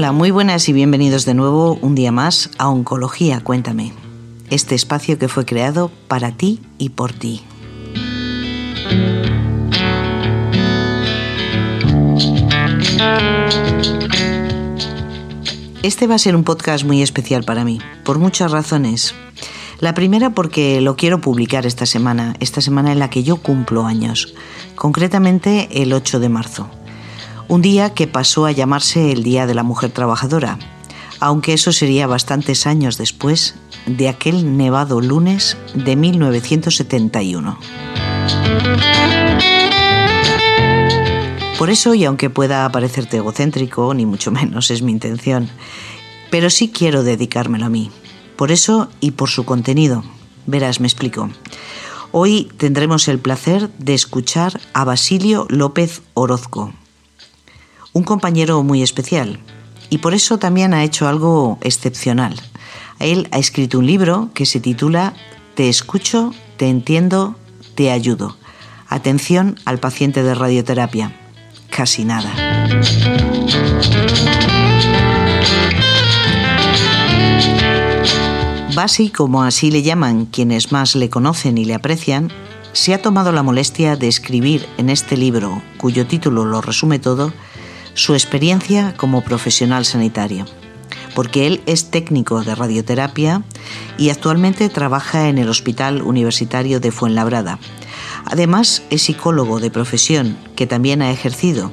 Hola, muy buenas y bienvenidos de nuevo un día más a Oncología Cuéntame, este espacio que fue creado para ti y por ti. Este va a ser un podcast muy especial para mí, por muchas razones. La primera porque lo quiero publicar esta semana, esta semana en la que yo cumplo años, concretamente el 8 de marzo. Un día que pasó a llamarse el Día de la Mujer Trabajadora, aunque eso sería bastantes años después de aquel nevado lunes de 1971. Por eso, y aunque pueda parecerte egocéntrico, ni mucho menos es mi intención, pero sí quiero dedicármelo a mí. Por eso y por su contenido. Verás, me explico. Hoy tendremos el placer de escuchar a Basilio López Orozco, un compañero muy especial y por eso también ha hecho algo excepcional. Él ha escrito un libro que se titula Te escucho, te entiendo, te ayudo. Atención al paciente de radioterapia. Casi nada. Basi, como así le llaman quienes más le conocen y le aprecian, se ha tomado la molestia de escribir en este libro, cuyo título lo resume todo, su experiencia como profesional sanitario, porque él es técnico de radioterapia y actualmente trabaja en el Hospital Universitario de Fuenlabrada. Además, es psicólogo de profesión, que también ha ejercido,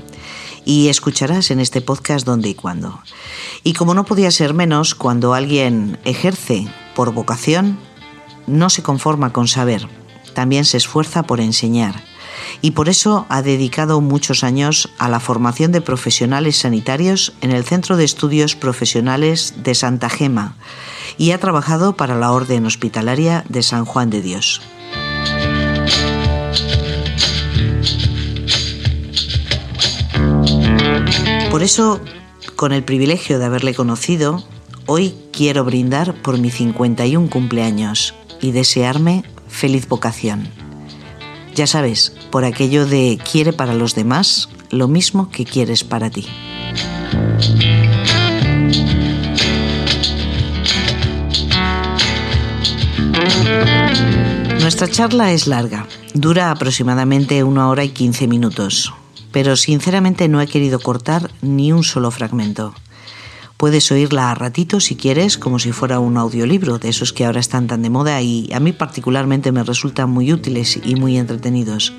y escucharás en este podcast dónde y cuándo. Y como no podía ser menos, cuando alguien ejerce por vocación, no se conforma con saber, también se esfuerza por enseñar y por eso ha dedicado muchos años a la formación de profesionales sanitarios en el Centro de Estudios Profesionales de Santa Gema y ha trabajado para la Orden Hospitalaria de San Juan de Dios. Por eso, con el privilegio de haberle conocido, hoy quiero brindar por mi 51 cumpleaños y desearme feliz vocación. Ya sabes, por aquello de quiere para los demás lo mismo que quieres para ti. Nuestra charla es larga, dura aproximadamente una hora y quince minutos, pero sinceramente no he querido cortar ni un solo fragmento. Puedes oírla a ratito si quieres, como si fuera un audiolibro, de esos que ahora están tan de moda y a mí particularmente me resultan muy útiles y muy entretenidos.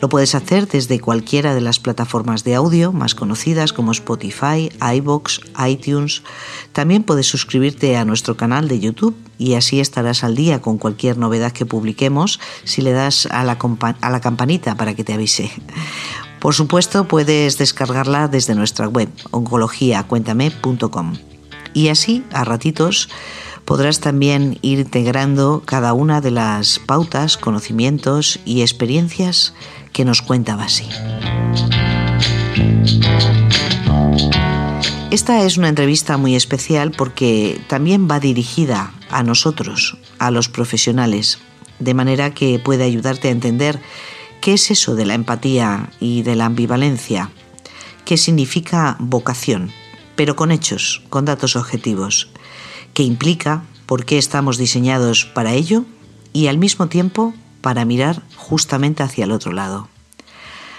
Lo puedes hacer desde cualquiera de las plataformas de audio más conocidas como Spotify, iBox, iTunes. También puedes suscribirte a nuestro canal de YouTube y así estarás al día con cualquier novedad que publiquemos si le das a la, a la campanita para que te avise. Por supuesto, puedes descargarla desde nuestra web oncologiacuéntame.com. Y así, a ratitos, podrás también ir integrando cada una de las pautas, conocimientos y experiencias que nos cuenta Basi. Esta es una entrevista muy especial porque también va dirigida a nosotros, a los profesionales, de manera que puede ayudarte a entender ¿Qué es eso de la empatía y de la ambivalencia? ¿Qué significa vocación? Pero con hechos, con datos objetivos. ¿Qué implica? ¿Por qué estamos diseñados para ello? Y al mismo tiempo para mirar justamente hacia el otro lado.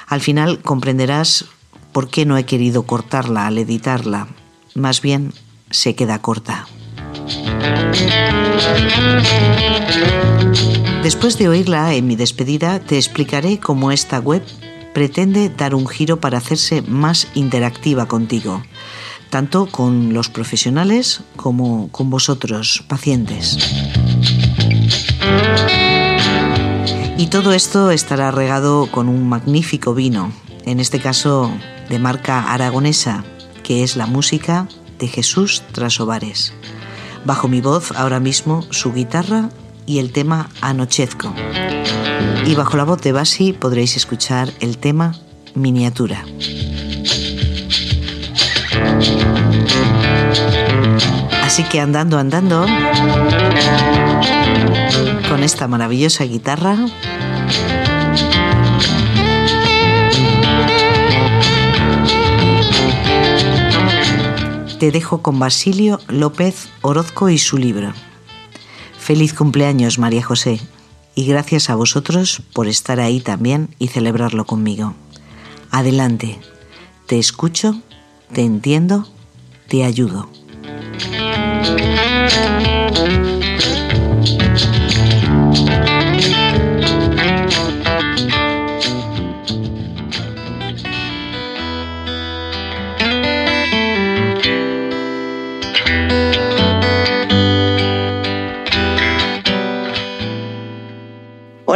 Al final comprenderás por qué no he querido cortarla al editarla. Más bien se queda corta. Después de oírla en mi despedida, te explicaré cómo esta web pretende dar un giro para hacerse más interactiva contigo, tanto con los profesionales como con vosotros, pacientes. Y todo esto estará regado con un magnífico vino, en este caso de marca aragonesa, que es la música de Jesús Trasovares. Bajo mi voz ahora mismo su guitarra y el tema Anochezco. Y bajo la voz de Basi podréis escuchar el tema Miniatura. Así que andando, andando, con esta maravillosa guitarra, te dejo con Basilio López Orozco y su libro. Feliz cumpleaños, María José, y gracias a vosotros por estar ahí también y celebrarlo conmigo. Adelante, te escucho, te entiendo, te ayudo.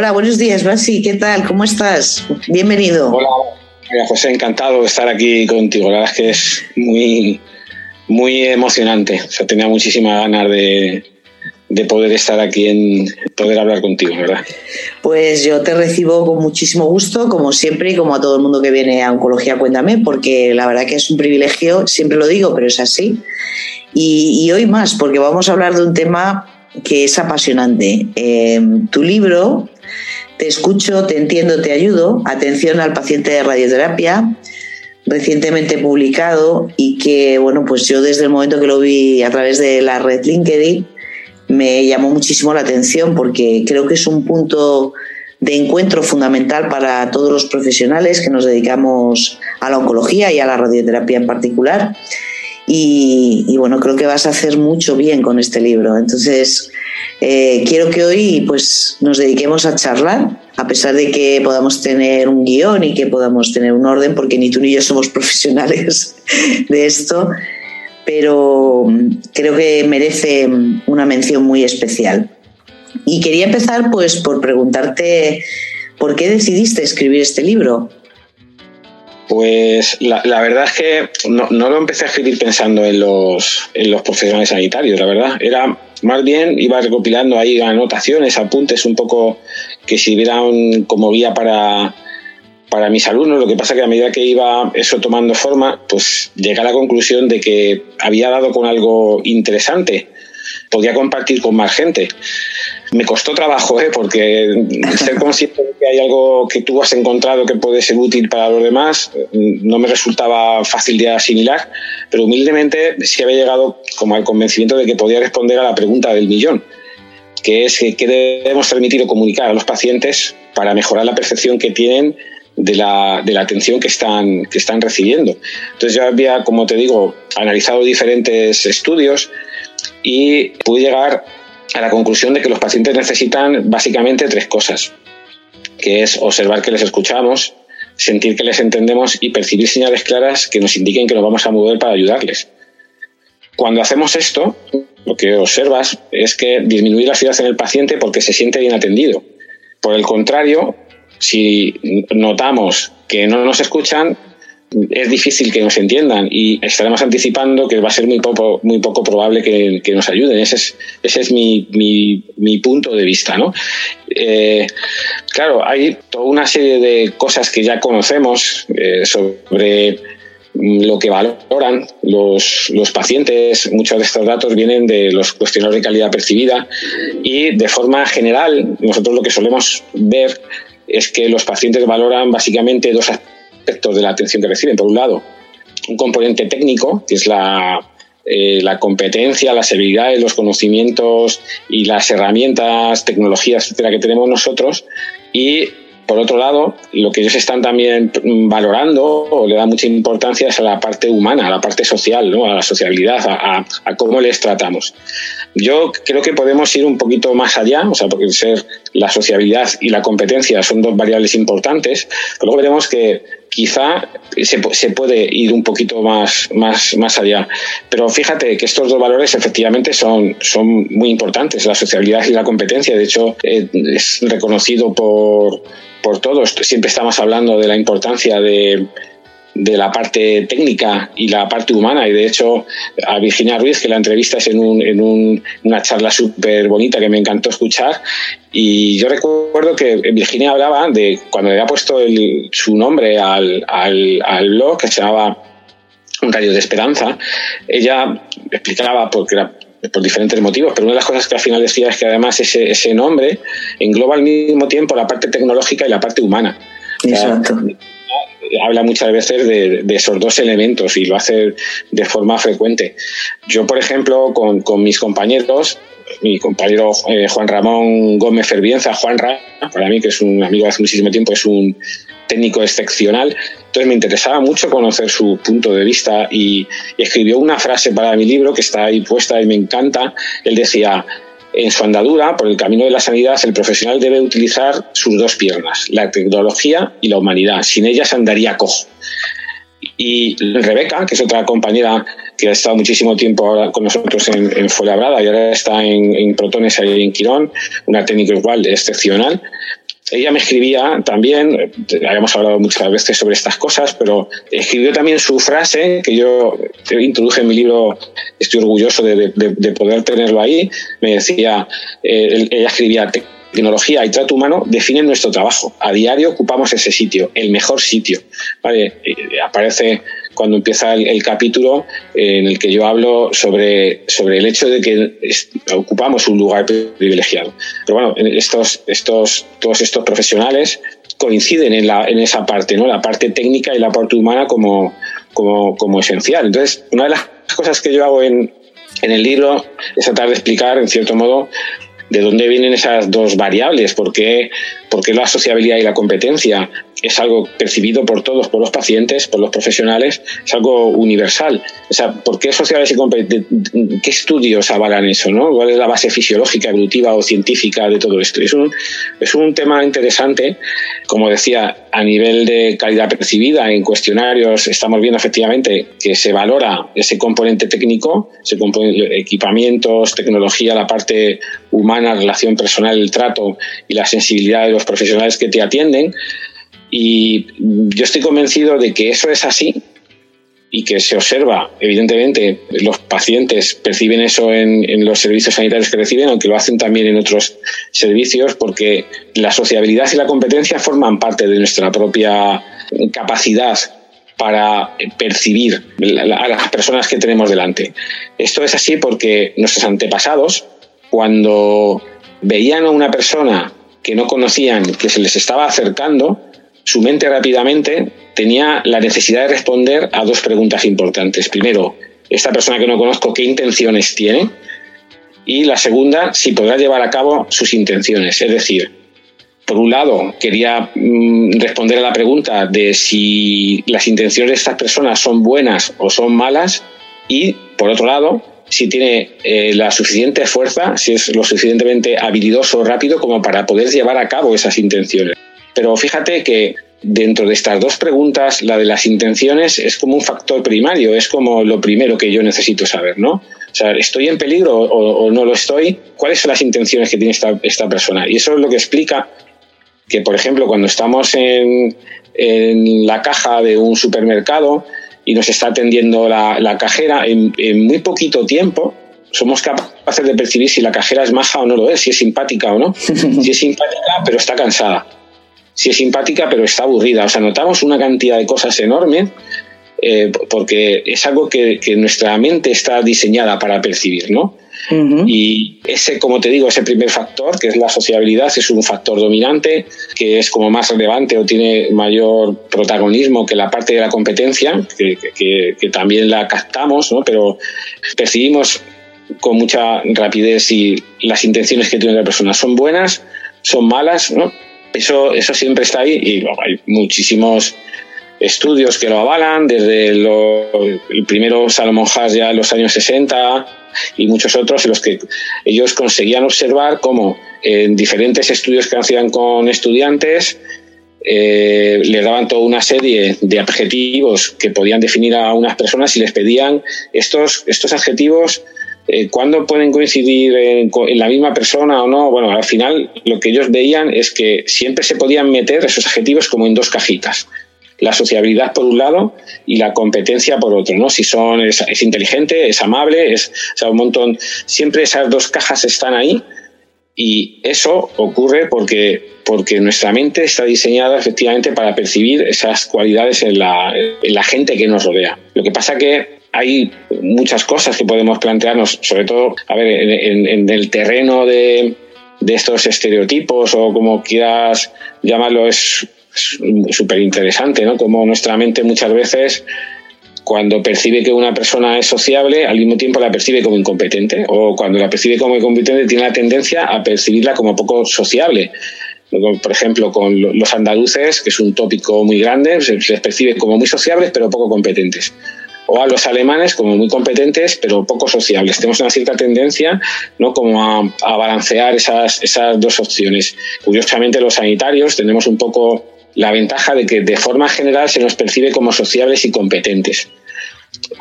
Hola, buenos días, Basi. ¿Qué tal? ¿Cómo estás? Bienvenido. Hola, José, encantado de estar aquí contigo. La verdad es que es muy, muy emocionante. O sea, tenía muchísimas ganas de, de poder estar aquí en poder hablar contigo, ¿verdad? Pues yo te recibo con muchísimo gusto, como siempre, y como a todo el mundo que viene a Oncología Cuéntame, porque la verdad que es un privilegio, siempre lo digo, pero es así. Y, y hoy más, porque vamos a hablar de un tema que es apasionante. Eh, tu libro, te escucho, te entiendo, te ayudo. Atención al paciente de radioterapia, recientemente publicado y que, bueno, pues yo desde el momento que lo vi a través de la red LinkedIn, me llamó muchísimo la atención porque creo que es un punto de encuentro fundamental para todos los profesionales que nos dedicamos a la oncología y a la radioterapia en particular. Y, bueno, creo que vas a hacer mucho bien con este libro. Entonces, eh, quiero que hoy pues, nos dediquemos a charlar, a pesar de que podamos tener un guion y que podamos tener un orden, porque ni tú ni yo somos profesionales de esto, pero mm, creo que merece una mención muy especial. Y quería empezar pues, por preguntarte por qué decidiste escribir este libro. Pues la, verdad es que no, lo empecé a escribir pensando en los, en los profesionales sanitarios, la verdad. Era más bien iba recopilando ahí anotaciones, apuntes un poco que sirvieran como guía para, para mis alumnos. Lo que pasa que a medida que iba eso tomando forma, pues llegué a la conclusión de que había dado con algo interesante podía compartir con más gente. Me costó trabajo, ¿eh? porque ser consciente de que hay algo que tú has encontrado que puede ser útil para los demás no me resultaba fácil de asimilar, pero humildemente sí había llegado como al convencimiento de que podía responder a la pregunta del millón, que es qué debemos transmitir o comunicar a los pacientes para mejorar la percepción que tienen de la, de la, atención que están, que están recibiendo. Entonces yo había, como te digo, analizado diferentes estudios y pude llegar a la conclusión de que los pacientes necesitan básicamente tres cosas, que es observar que les escuchamos, sentir que les entendemos y percibir señales claras que nos indiquen que nos vamos a mover para ayudarles. Cuando hacemos esto, lo que observas es que disminuye la ansiedad en el paciente porque se siente bien atendido. Por el contrario, si notamos que no nos escuchan, es difícil que nos entiendan y estaremos anticipando que va a ser muy poco, muy poco probable que, nos ayuden. Ese es, ese es mi, mi, punto de vista. ¿no? Eh, claro, hay toda una serie de cosas que ya conocemos eh, sobre lo que valoran los, los, pacientes. Muchos de estos datos vienen de los cuestionarios de calidad percibida y de forma general nosotros lo que solemos ver es que los pacientes valoran básicamente dos aspectos de la atención que reciben. Por un lado, un componente técnico, que es la, eh, la competencia, las habilidades, los conocimientos y las herramientas, tecnologías, etcétera, que tenemos nosotros. Y por otro lado, lo que ellos están también valorando o le da mucha importancia es a la parte humana, a la parte social, ¿no? a la sociabilidad, a, a, cómo les tratamos. Yo creo que podemos ir un poquito más allá, o sea, porque ser la sociabilidad y la competencia son dos variables importantes, pero luego veremos que quizá se, se, puede ir un poquito más, más, más allá. Pero fíjate que estos dos valores efectivamente son, son muy importantes, la sociabilidad y la competencia. De hecho, eh, es reconocido por, por todos. Siempre estamos hablando de la importancia de, de la parte técnica y la parte humana. Y de hecho, a Virginia Ruiz, que la entrevistas en, un, en una charla súper bonita que me encantó escuchar. Y yo recuerdo que Virginia hablaba de cuando le había puesto su nombre al, al, al blog, que se llamaba Un rayo de esperanza, ella explicaba, porque era por diferentes motivos, pero una de las cosas que al final decía es que además ese, ese nombre engloba al mismo tiempo la parte tecnológica y la parte humana. Exacto habla muchas veces de, esos dos elementos y lo hace de forma frecuente. Yo, por ejemplo, con, mis compañeros, mi compañero eh, Juan Ramón Gómez Fervienza, Juanra, para mí que es un amigo hace muchísimo tiempo, es un técnico excepcional. Entonces me interesaba mucho conocer su punto de vista y, escribió una frase para mi libro que está ahí puesta y me encanta. Él decía, en su andadura por el camino de la sanidad, el profesional debe utilizar sus dos piernas, la tecnología y la humanidad. Sin ellas andaría cojo. Y Rebeca, que es otra compañera que ha estado muchísimo tiempo con nosotros en, en Fuenlabrada y ahora está en, en Protones ahí en Quirón, una técnica igual excepcional, ella me escribía también, habíamos hablado muchas veces sobre estas cosas, pero escribió también su frase, que yo introduje en mi libro, estoy orgulloso de, poder tenerlo ahí, me decía, eh, ella escribía, tecnología y trato humano definen nuestro trabajo. A diario ocupamos ese sitio, el mejor sitio. ¿vale? aparece cuando empieza el, capítulo eh, en el que yo hablo sobre, sobre el hecho de que ocupamos un lugar privilegiado. Pero bueno, estos, estos, todos estos profesionales coinciden en, la, en esa parte, ¿no? la parte técnica y la parte humana como, como, como esencial. Entonces, una de las cosas que yo hago en, en el libro es tratar de explicar, en cierto modo, de dónde vienen esas dos variables, por qué, por qué la sociabilidad y la competencia es algo percibido por todos, por los pacientes, por los profesionales, es algo universal. O sea, ¿por qué sociales y qué estudios avalan eso? ¿no? ¿Cuál es la base fisiológica, evolutiva o científica de todo esto? Es un, es un tema interesante, como decía, a nivel de calidad percibida, en cuestionarios estamos viendo efectivamente que se valora ese componente técnico, ese componente, equipamientos, tecnología, la parte humana, relación personal, el trato y la sensibilidad de los profesionales que te atienden y yo estoy convencido de que eso es así y que se observa, evidentemente, los pacientes perciben eso en, los servicios sanitarios que reciben, aunque lo hacen también en otros servicios, porque la sociabilidad y la competencia forman parte de nuestra propia capacidad para percibir a las personas que tenemos delante. Esto es así porque nuestros antepasados, cuando veían a una persona que no conocían, que se les estaba acercando, su mente rápidamente tenía la necesidad de responder a dos preguntas importantes. Primero, esta persona que no conozco, ¿qué intenciones tiene? Y la segunda, si podrá llevar a cabo sus intenciones. Es decir, por un lado, quería mm, responder a la pregunta de si las intenciones de estas personas son buenas o son malas y, por otro lado, si tiene eh, la suficiente fuerza, si es lo suficientemente habilidoso o rápido como para poder llevar a cabo esas intenciones. Pero fíjate que dentro de estas dos preguntas, la de las intenciones es como un factor primario, es como lo primero que yo necesito saber, ¿no? O sea, ¿estoy en peligro o, no lo estoy? ¿Cuáles son las intenciones que tiene esta, esta, persona? Y eso es lo que explica que, por ejemplo, cuando estamos en, en la caja de un supermercado y nos está atendiendo la, la cajera, en, en muy poquito tiempo somos capaces de percibir si la cajera es maja o no lo es, si es simpática o no. si es simpática, pero está cansada sí es simpática, pero está aburrida. O sea, notamos una cantidad de cosas enormes eh, porque es algo que, nuestra mente está diseñada para percibir, ¿no? Y ese, como te digo, ese primer factor, que es la sociabilidad, es un factor dominante, que es como más relevante o tiene mayor protagonismo que la parte de la competencia, que, que también la captamos, ¿no? Pero percibimos con mucha rapidez si las intenciones que tiene la persona son buenas, son malas, ¿no? Eso, eso siempre está ahí y hay muchísimos estudios que lo avalan, desde el primero Salomon Haas ya en los años 60 y muchos otros en los que ellos conseguían observar cómo en diferentes estudios que hacían con estudiantes eh, les daban toda una serie de adjetivos que podían definir a unas personas y les pedían estos, estos adjetivos eh, ¿Cuándo pueden coincidir en, la misma persona o no? Bueno, al final lo que ellos veían es que siempre se podían meter esos adjetivos como en dos cajitas. La sociabilidad por un lado y la competencia por otro, ¿no? Si son, es, inteligente, es amable, es, o sea, un montón. Siempre esas dos cajas están ahí y eso ocurre porque, porque nuestra mente está diseñada efectivamente para percibir esas cualidades en la, en la gente que nos rodea. Lo que pasa que hay muchas cosas que podemos plantearnos, sobre todo, a ver, en, el terreno de, estos estereotipos o como quieras llamarlo, es súper interesante, ¿no? Como nuestra mente muchas veces cuando percibe que una persona es sociable, al mismo tiempo la percibe como incompetente, o cuando la percibe como incompetente tiene la tendencia a percibirla como poco sociable. Por ejemplo, con los andaluces, que es un tópico muy grande, se les percibe como muy sociables pero poco competentes. O a los alemanes como muy competentes pero poco sociables. Tenemos una cierta tendencia ¿no? como a, balancear esas, esas dos opciones. Curiosamente, los sanitarios tenemos un poco la ventaja de que de forma general se nos percibe como sociables y competentes.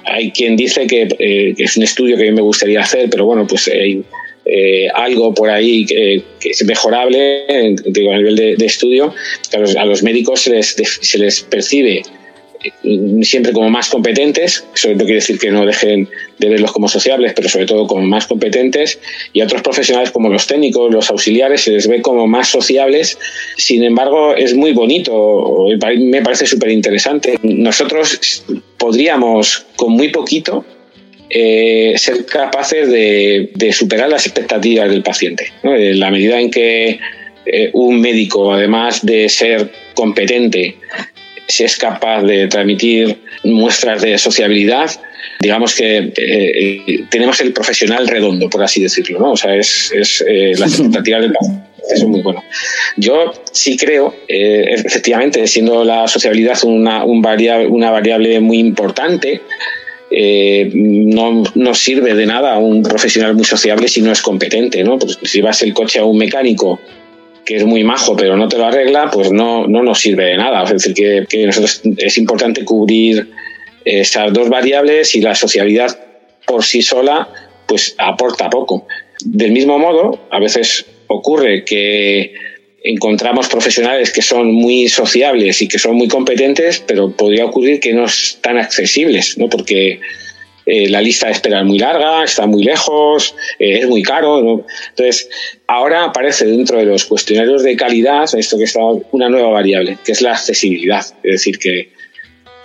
Hay quien dice que, eh, es un estudio que me gustaría hacer, pero bueno, pues hay eh, algo por ahí que, es mejorable a nivel de, estudio. A los, a los médicos se les, se les percibe siempre como más competentes, eso no quiere decir que no dejen de verlos como sociables, pero sobre todo como más competentes, y a otros profesionales como los técnicos, los auxiliares, se les ve como más sociables. Sin embargo, es muy bonito, me parece súper interesante. Nosotros podríamos, con muy poquito, eh, ser capaces de, superar las expectativas del paciente. En la medida en que eh, un médico, además de ser competente, si es capaz de transmitir muestras de sociabilidad, digamos que eh, eh, tenemos el profesional redondo, por así decirlo, ¿no? O sea, es, es eh, las expectativas del eso es muy bueno. Yo sí creo, efectivamente, siendo la sociabilidad una, un variable, una variable muy importante, no, no, sirve de nada un profesional muy sociable si no es competente, ¿no? Pues si vas el coche a un mecánico que es muy majo pero no te lo arregla, pues no, no nos sirve de nada. Es decir, que, que nosotros es importante cubrir esas dos variables y la sociabilidad por sí sola pues aporta poco. Del mismo modo, a veces ocurre que encontramos profesionales que son muy sociables y que son muy competentes, pero podría ocurrir que no están accesibles, ¿no? porque eh, la lista de espera es muy larga, está muy lejos, eh, es muy caro. Entonces, ahora aparece dentro de los cuestionarios de calidad esto que está una nueva variable, que es la accesibilidad. Es decir, que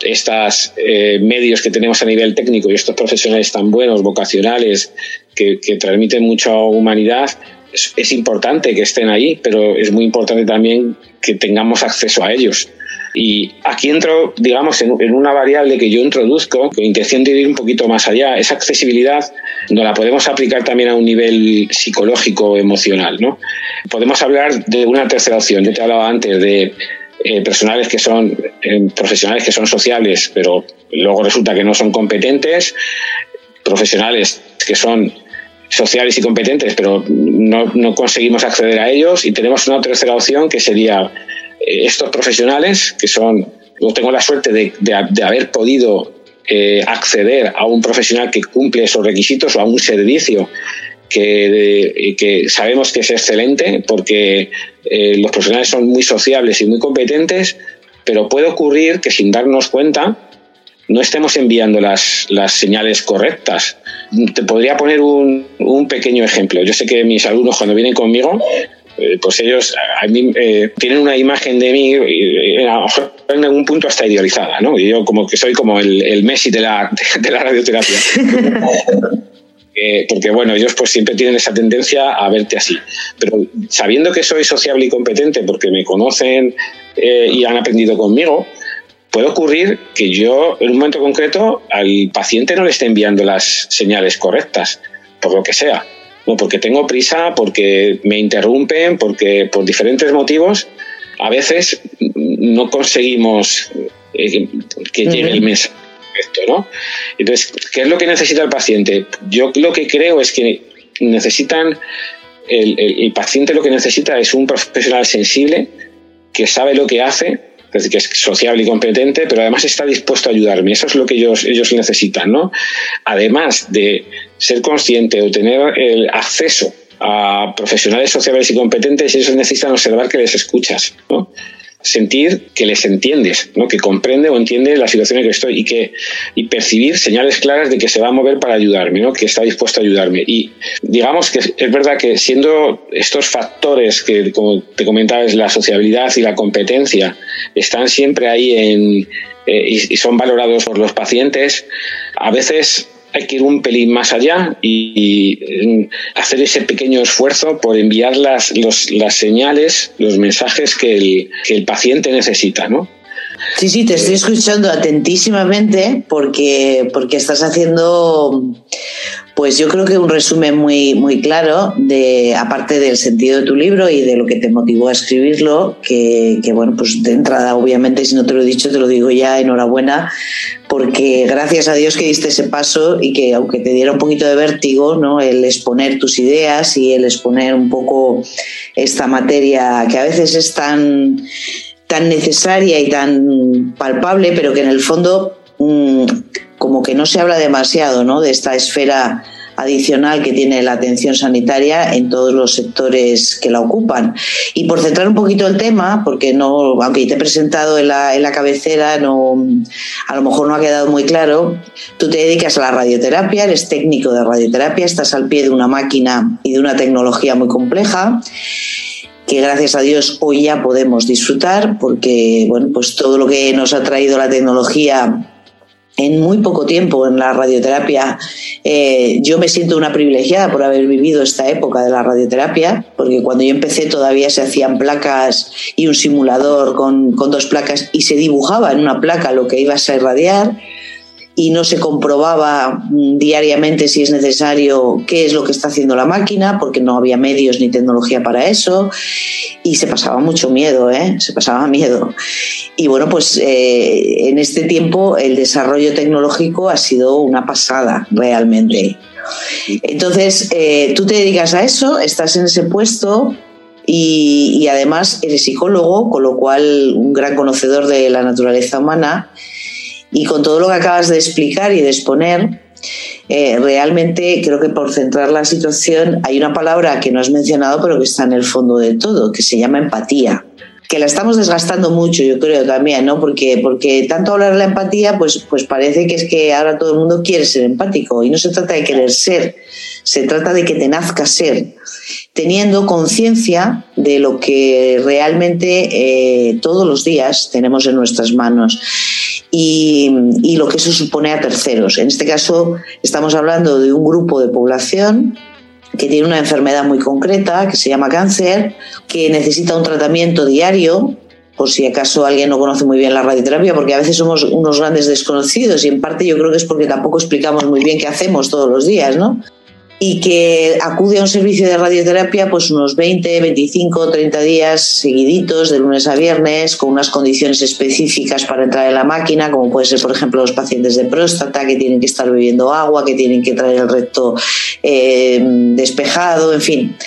estos eh, medios que tenemos a nivel técnico y estos profesionales tan buenos, vocacionales, que, transmiten mucha humanidad, es, importante que estén ahí, pero es muy importante también que tengamos acceso a ellos. Y aquí entro, digamos, en, una variable que yo introduzco con intención de ir un poquito más allá. Esa accesibilidad no la podemos aplicar también a un nivel psicológico, emocional. ¿no? Podemos hablar de una tercera opción. Yo te hablaba antes de eh, personales que son eh, profesionales que son sociables, pero luego resulta que no son competentes, profesionales que son sociales y competentes, pero no, no conseguimos acceder a ellos, y tenemos una tercera opción que sería eh, estos profesionales, que son, yo tengo la suerte de, de, haber podido eh, acceder a un profesional que cumple esos requisitos o a un servicio que, que sabemos que es excelente porque eh, los profesionales son muy sociables y muy competentes, pero puede ocurrir que sin darnos cuenta no estemos enviando las, las señales correctas. Te podría poner un, un pequeño ejemplo. Yo sé que mis alumnos cuando vienen conmigo eh, pues ellos a mí, eh, tienen una imagen de mí eh, en algún punto hasta idealizada, ¿no? Y yo como que soy como el, Messi de la, de la radioterapia. porque bueno, ellos pues siempre tienen esa tendencia a verte así. Pero sabiendo que soy sociable y competente porque me conocen y han aprendido conmigo, puede ocurrir que yo en un momento concreto al paciente no le esté enviando las señales correctas, por lo que sea o porque tengo prisa, porque me interrumpen, porque por diferentes motivos, a veces no conseguimos eh, que llegue el mes. Esto, ¿no? Entonces, ¿qué es lo que necesita el paciente? Yo lo que creo es que necesitan, el, el paciente lo que necesita es un profesional sensible que sabe lo que hace, es decir, que es sociable y competente, pero además está dispuesto a ayudarme. Eso es lo que ellos, ellos necesitan, ¿no? Además de ser consciente o tener el acceso a profesionales sociales y competentes, ellos necesitan observar que les escuchas, ¿no? Sentir que les entiendes, ¿no? que comprende o entiende la situación en que estoy y que y percibir señales claras de que se va a mover para ayudarme, ¿no? que está dispuesto a ayudarme. Y digamos que es verdad que siendo estos factores que, como te comentaba, es la sociabilidad y la competencia, están siempre ahí en, eh, y, son valorados por los pacientes, a veces hay que ir un pelín más allá y, mm, hacer ese pequeño esfuerzo por enviar las, las señales, los mensajes que el, que el paciente necesita, ¿no? Sí, sí, te estoy escuchando atentísimamente porque, porque estás haciendo, pues yo creo que un resumen muy, muy claro de, aparte del sentido de tu libro y de lo que te motivó a escribirlo, que, que bueno, pues de entrada, obviamente, si no te lo he dicho, te lo digo ya, enhorabuena, porque gracias a Dios que diste ese paso y que aunque te diera un poquito de vértigo, ¿no? El exponer tus ideas y el exponer un poco esta materia que a veces es tan tan necesaria y tan palpable, pero que en el fondo mm, como que no se habla demasiado ¿no? de esta esfera adicional que tiene la atención sanitaria en todos los sectores que la ocupan. Y por centrar un poquito el tema, porque no, aunque te he presentado en la, en la cabecera, no, a lo mejor no ha quedado muy claro, tú te dedicas a la radioterapia, eres técnico de radioterapia, estás al pie de una máquina y de una tecnología muy compleja que gracias a Dios hoy ya podemos disfrutar porque bueno, pues todo lo que nos ha traído la tecnología en muy poco tiempo en la radioterapia, eh, yo me siento una privilegiada por haber vivido esta época de la radioterapia, porque cuando yo empecé todavía se hacían placas y un simulador con, con dos placas y se dibujaba en una placa lo que ibas a irradiar y no se comprobaba mm, diariamente si es necesario qué es lo que está haciendo la máquina, porque no había medios ni tecnología para eso, y se pasaba mucho miedo, ¿eh? se pasaba miedo. Y bueno, pues eh, en este tiempo el desarrollo tecnológico ha sido una pasada realmente. Entonces, eh, tú te dedicas a eso, estás en ese puesto, y, y, además eres psicólogo, con lo cual un gran conocedor de la naturaleza humana y con todo lo que acabas de explicar y de exponer, eh, realmente creo que por centrar la situación hay una palabra que no has mencionado pero que está en el fondo de todo, que se llama empatía. Que la estamos desgastando mucho, yo creo también, ¿no? Porque, porque tanto hablar de la empatía, pues, pues parece que es que ahora todo el mundo quiere ser empático. Y no se trata de querer ser, se trata de que te nazca ser, teniendo conciencia de lo que realmente eh, todos los días tenemos en nuestras manos y, lo que eso supone a terceros. En este caso estamos hablando de un grupo de población que tiene una enfermedad muy concreta, que se llama cáncer, que necesita un tratamiento diario, por si acaso alguien no conoce muy bien la radioterapia, porque a veces somos unos grandes desconocidos y en parte yo creo que es porque tampoco explicamos muy bien qué hacemos todos los días, ¿no? Y que acude a un servicio de radioterapia pues unos 20, 25, 30 días seguiditos de lunes a viernes con unas condiciones específicas para entrar en la máquina, como puede ser por ejemplo los pacientes de próstata que tienen que estar bebiendo agua, que tienen que traer el recto eh, despejado, en fin,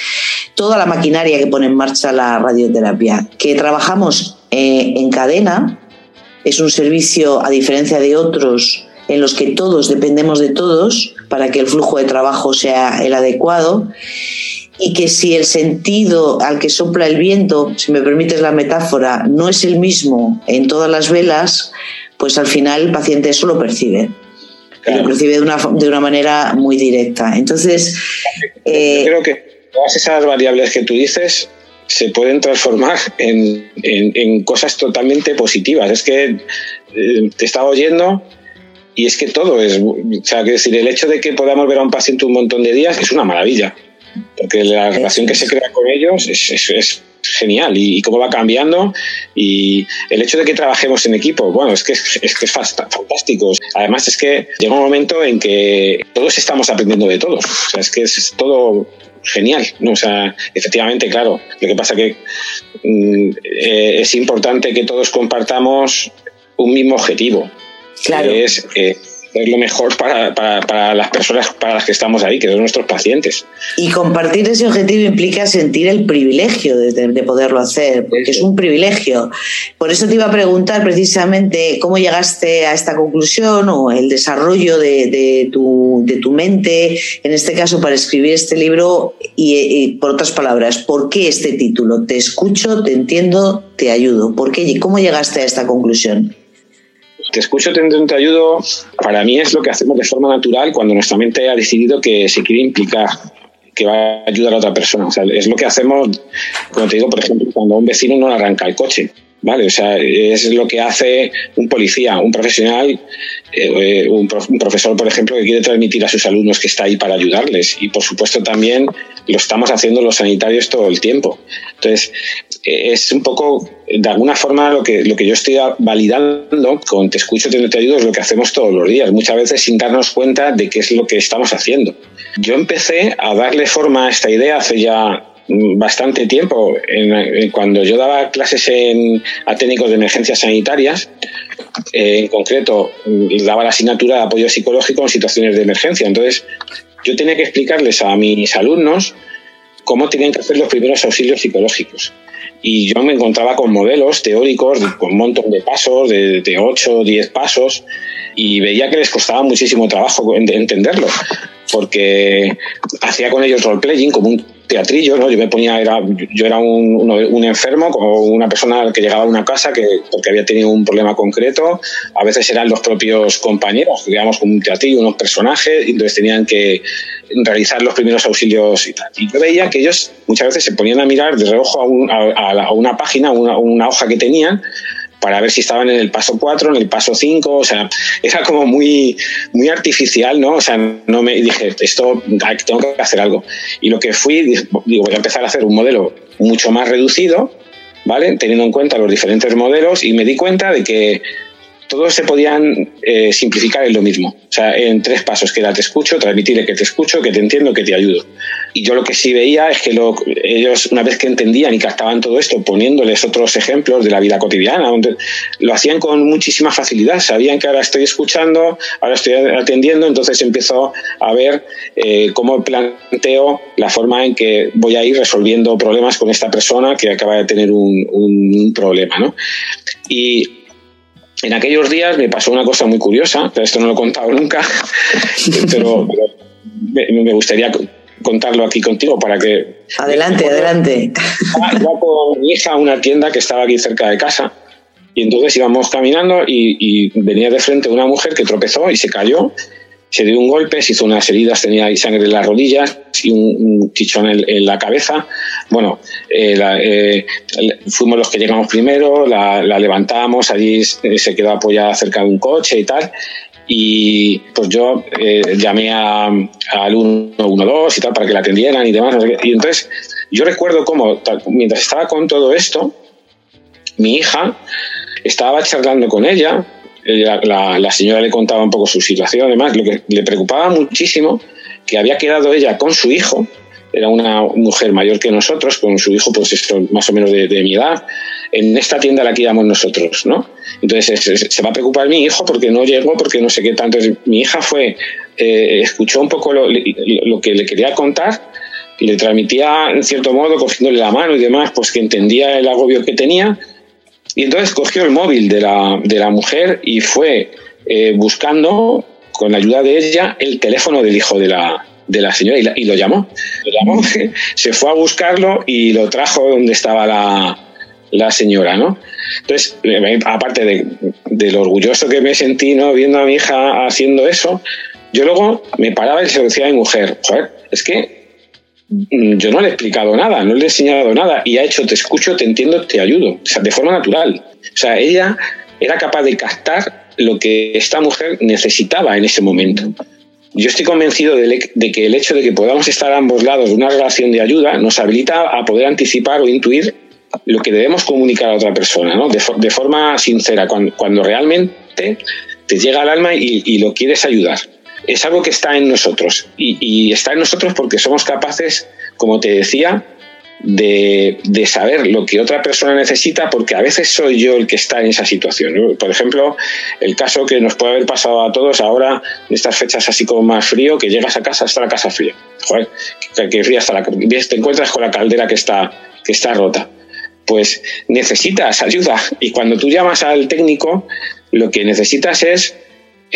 toda la maquinaria que pone en marcha la radioterapia, que trabajamos eh, en cadena, es un servicio a diferencia de otros en los que todos dependemos de todos para que el flujo de trabajo sea el adecuado y que si el sentido al que sopla el viento, si me permites la metáfora, no es el mismo en todas las velas, pues al final el paciente eso lo percibe. Lo percibe de una, de una manera muy directa. Entonces. Eh, creo que todas esas variables que tú dices se pueden transformar en, en, cosas totalmente positivas. Es que eh, te estaba oyendo y es que todo es, o sea, que decir, el hecho de que podamos ver a un paciente un montón de días es una maravilla, porque la relación que se crea con ellos es, es, genial. Y, cómo va cambiando. Y el hecho de que trabajemos en equipo, bueno, es que es, que es fantástico. Además es que llega un momento en que todos estamos aprendiendo de todos, o sea, es que es todo genial, ¿no? O sea, efectivamente, claro, lo que pasa que mm, eh, es importante que todos compartamos un mismo objetivo, Claro. es eh, lo mejor para, las personas para las que estamos ahí, que son nuestros pacientes. Y compartir ese objetivo implica sentir el privilegio de, poderlo hacer, porque es un privilegio. Por eso te iba a preguntar precisamente cómo llegaste a esta conclusión o el desarrollo de, tu, de tu, mente, en este caso para escribir este libro, y, por otras palabras, ¿por qué este título? Te escucho, te entiendo, te ayudo. ¿Por qué? ¿Cómo llegaste a esta conclusión? Te escucho, te, te ayudo, para mí es lo que hacemos de forma natural cuando nuestra mente ha decidido que se quiere implicar, que va a ayudar a otra persona. O sea, es lo que hacemos, como te digo, por ejemplo, cuando un vecino no arranca el coche. ¿Vale? O sea, es lo que hace un policía, un profesional, eh, un, profesor, por ejemplo, que quiere transmitir a sus alumnos que está ahí para ayudarles. Y, por supuesto, también lo estamos haciendo los sanitarios todo el tiempo. Entonces, es un poco, de alguna forma, lo que, lo que yo estoy validando con Te escucho, te, te ayudo, es lo que hacemos todos los días, muchas veces sin darnos cuenta de qué es lo que estamos haciendo. Yo empecé a darle forma a esta idea hace ya bastante tiempo. cuando yo daba clases en, a técnicos de emergencias sanitarias, eh, en concreto daba la asignatura de apoyo psicológico en situaciones de emergencia. Entonces, yo tenía que explicarles a mis alumnos cómo tenían que hacer los primeros auxilios psicológicos. Y yo me encontraba con modelos teóricos, con un montón de pasos, de, de 8 o 10 pasos, y veía que les costaba muchísimo trabajo entenderlo, porque hacía con ellos role-playing como un teatrillo, ¿no? Yo me ponía, era, yo era un, un, enfermo, como una persona que llegaba a una casa que, porque había tenido un problema concreto, a veces eran los propios compañeros, digamos, como un teatrillo, unos personajes, y entonces tenían que realizar los primeros auxilios y tal. Y yo veía que ellos muchas veces se ponían a mirar de reojo a, a, una página, una, una hoja que tenían, para ver si estaban en el paso 4, en el paso 5, o sea, era como muy, muy artificial, ¿no? O sea, no me dije, esto tengo que hacer algo. Y lo que fui, digo, voy a empezar a hacer un modelo mucho más reducido, ¿vale? Teniendo en cuenta los diferentes modelos y me di cuenta de que todos se podían eh, simplificar en lo mismo. O sea, en tres pasos, que era te escucho, transmitirle que te escucho, que te entiendo, que te ayudo. Y yo lo que sí veía es que ellos, una vez que entendían y captaban todo esto, poniéndoles otros ejemplos de la vida cotidiana, lo hacían con muchísima facilidad. Sabían que ahora estoy escuchando, ahora estoy atendiendo, entonces empiezo a ver eh, cómo planteo la forma en que voy a ir resolviendo problemas con esta persona que acaba de tener un, un problema. ¿no? Y en aquellos días me pasó una cosa muy curiosa, pero esto no lo he contado nunca, pero, me, gustaría contarlo aquí contigo para que... Adelante, adelante. Iba con mi hija a una tienda que estaba aquí cerca de casa y entonces íbamos caminando y, y venía de frente una mujer que tropezó y se cayó se dio un golpe, se hizo unas heridas, tenía ahí sangre en las rodillas y un, chichón en, la cabeza. Bueno, eh, eh, fuimos los que llegamos primero, la, levantamos, allí se quedó apoyada cerca de un coche y tal. Y pues yo eh, llamé al 112 y tal para que la atendieran y demás. Y entonces yo recuerdo cómo, mientras estaba con todo esto, mi hija estaba charlando con ella, la, señora le contaba un poco su situación, además, lo que le preocupaba muchísimo, que había quedado ella con su hijo, era una mujer mayor que nosotros, con su hijo, pues esto, más o menos de, mi edad, en esta tienda la que íbamos nosotros, ¿no? Entonces se, va a preocupar mi hijo porque no llegó, porque no sé qué tanto. Mi hija fue, eh, escuchó un poco lo, lo, que le quería contar, le transmitía en cierto modo, cogiéndole la mano y demás, pues que entendía el agobio que tenía, y entonces cogió el móvil de la, de la mujer y fue eh, buscando, con la ayuda de ella, el teléfono del hijo de la, de la señora y, lo llamó. Lo llamó, se fue a buscarlo y lo trajo donde estaba la, la señora, ¿no? Entonces, eh, aparte de, lo orgulloso que me sentí, ¿no? Viendo a mi hija haciendo eso, yo luego me paraba y se decía a mi mujer, joder, es que yo no le he explicado nada, no le he enseñado nada y ha hecho te escucho, te entiendo, te ayudo, o sea, de forma natural. O sea, ella era capaz de captar lo que esta mujer necesitaba en ese momento. Yo estoy convencido de, que el hecho de que podamos estar a ambos lados de una relación de ayuda nos habilita a poder anticipar o intuir lo que debemos comunicar a otra persona, ¿no? de, forma sincera, cuando, realmente te llega al alma y lo quieres ayudar es algo que está en nosotros y, está en nosotros porque somos capaces, como te decía, de, saber lo que otra persona necesita porque a veces soy yo el que está en esa situación. Por ejemplo, el caso que nos puede haber pasado a todos ahora, en estas fechas así como más frío, que llegas a casa, está la casa fría. Joder, que, fría está la te encuentras con la caldera que está, que está rota. Pues necesitas ayuda y cuando tú llamas al técnico, lo que necesitas es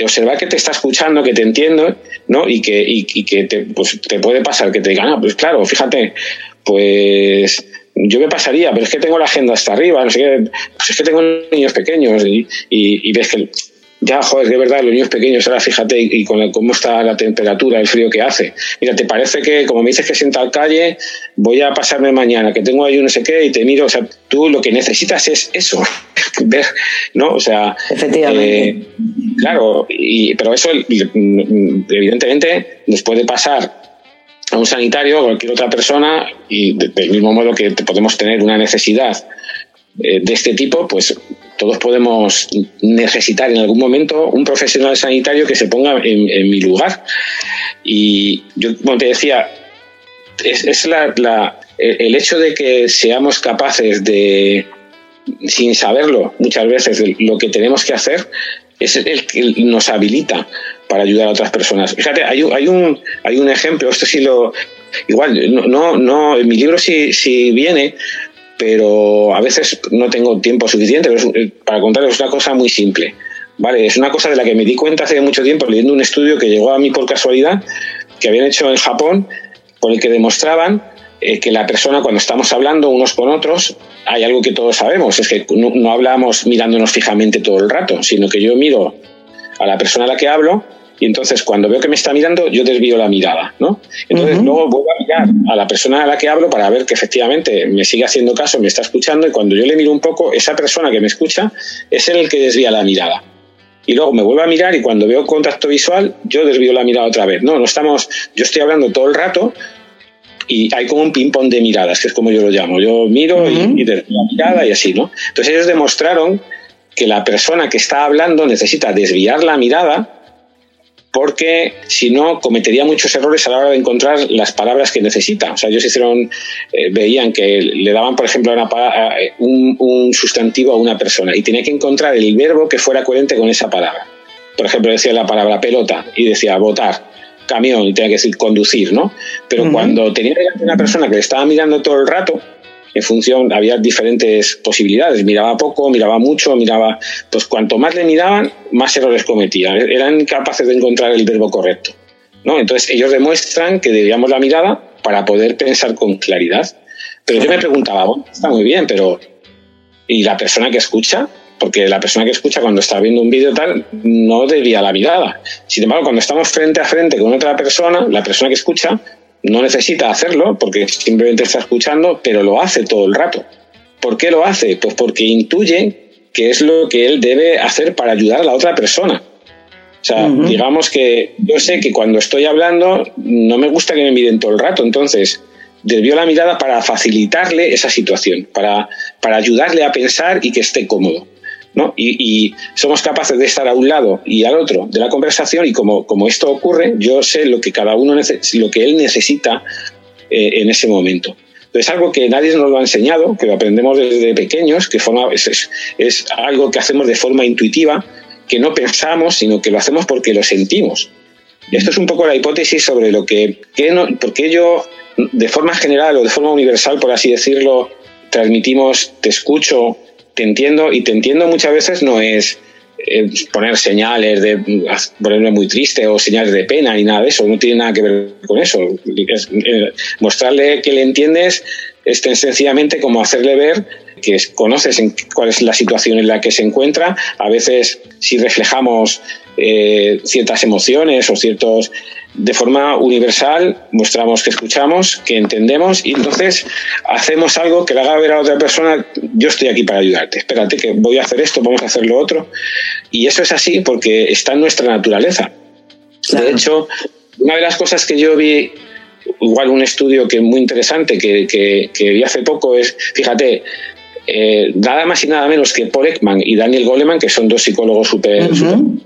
observar que te está escuchando, que te entiendo, ¿no? Y que, y, que te, pues, te puede pasar que te digan, ah, pues claro, fíjate, pues yo me pasaría, pero es que tengo la agenda hasta arriba, no sé qué, pues es que tengo niños pequeños y, y, ves que ya, joder, de verdad, los niños pequeños, ahora fíjate, y, con cómo está la temperatura, el frío que hace. Mira, ¿te parece que, como me dices que sienta al calle, voy a pasarme mañana, que tengo ahí un no sé qué, y te miro, o sea, tú lo que necesitas es eso, ver, ¿no? O sea, efectivamente. Eh, claro, y, pero eso, evidentemente, después de pasar a un sanitario o cualquier otra persona, y del mismo modo que podemos tener una necesidad eh, de este tipo, pues todos podemos necesitar en algún momento un profesional sanitario que se ponga en, mi lugar. Y yo, como te decía, es, la, el hecho de que seamos capaces de, sin saberlo muchas veces, lo que tenemos que hacer, es el que nos habilita para ayudar a otras personas. Fíjate, hay, hay, un, hay un ejemplo, esto sí lo... Igual, no, no, en mi libro sí, sí viene, pero a veces no tengo tiempo suficiente eh, para contaros una cosa muy simple. Vale, es una cosa de la que me di cuenta hace mucho tiempo leyendo un estudio que llegó a mí por casualidad, que habían hecho en Japón, por el que demostraban eh, que la persona cuando estamos hablando unos con otros, hay algo que todos sabemos, es que no, no hablamos mirándonos fijamente todo el rato, sino que yo miro a la persona a la que hablo y entonces cuando veo que me está mirando, yo desvío la mirada, ¿no? Entonces luego vuelvo a mirar a la persona a la que hablo para ver que efectivamente me sigue haciendo caso, me está escuchando y cuando yo le miro un poco, esa persona que me escucha es el que desvía la mirada. Y luego me vuelvo a mirar y cuando veo contacto visual, yo desvío la mirada otra vez. No, no estamos, yo estoy hablando todo el rato y hay como un ping-pong de miradas, que es como yo lo llamo. Yo miro y, y desvío la mirada y así, ¿no? Entonces ellos demostraron que la persona que está hablando necesita desviar la mirada porque si no cometería muchos errores a la hora de encontrar las palabras que necesita. O sea, ellos hicieron, eh, veían que le daban, por ejemplo, un, un, sustantivo a una persona y tenía que encontrar el verbo que fuera coherente con esa palabra. Por ejemplo, decía la palabra pelota y decía votar, camión y tenía que decir conducir, ¿no? Pero cuando tenía una persona que le estaba mirando todo el rato, en función, había diferentes posibilidades, miraba poco, miraba mucho, miraba, pues cuanto más le miraban, más errores cometía, eran capaces de encontrar el verbo correcto. ¿no? Entonces ellos demuestran que debíamos la mirada para poder pensar con claridad. Pero yo me preguntaba, bueno, está muy bien, pero ¿y la persona que escucha? Porque la persona que escucha cuando está viendo un vídeo tal no debía la mirada. Sin embargo, cuando estamos frente a frente con otra persona, la persona que escucha no necesita hacerlo porque simplemente está escuchando, pero lo hace todo el rato. ¿Por qué lo hace? Pues porque intuye que es lo que él debe hacer para ayudar a la otra persona. O sea, digamos que yo sé que cuando estoy hablando no me gusta que me miren todo el rato, entonces desvío la mirada para facilitarle esa situación, para, para ayudarle a pensar y que esté cómodo. Y, somos capaces de estar a un lado y al otro de la conversación y como, como esto ocurre, yo sé lo que cada uno lo que él necesita eh, en ese momento. Es algo que nadie nos lo ha enseñado, que lo aprendemos desde pequeños, que forma, es, es, algo que hacemos de forma intuitiva, que no pensamos, sino que lo hacemos porque lo sentimos. Esto es un poco la hipótesis sobre lo que, que no, por qué yo, de forma general o de forma universal, por así decirlo, transmitimos te escucho, te entiendo y te entiendo muchas veces no es eh, poner señales de ponerme muy triste o señales de pena y nada de eso, no tiene nada que ver con eso. Eh, mostrarle que le entiendes es sencillamente como hacerle ver que conoces en cuál es la situación en la que se encuentra. A veces, si reflejamos eh, ciertas emociones o ciertos de forma universal mostramos que escuchamos, que entendemos y entonces hacemos algo que le haga ver a otra persona, yo estoy aquí para ayudarte, espérate que voy a hacer esto, vamos a hacer lo otro. Y eso es así porque está en nuestra naturaleza. De hecho, una de las cosas que yo vi, igual un estudio que es muy interesante que, que, que vi hace poco es, fíjate, eh, nada más y nada menos que Paul Ekman y Daniel Goleman, que son dos psicólogos súper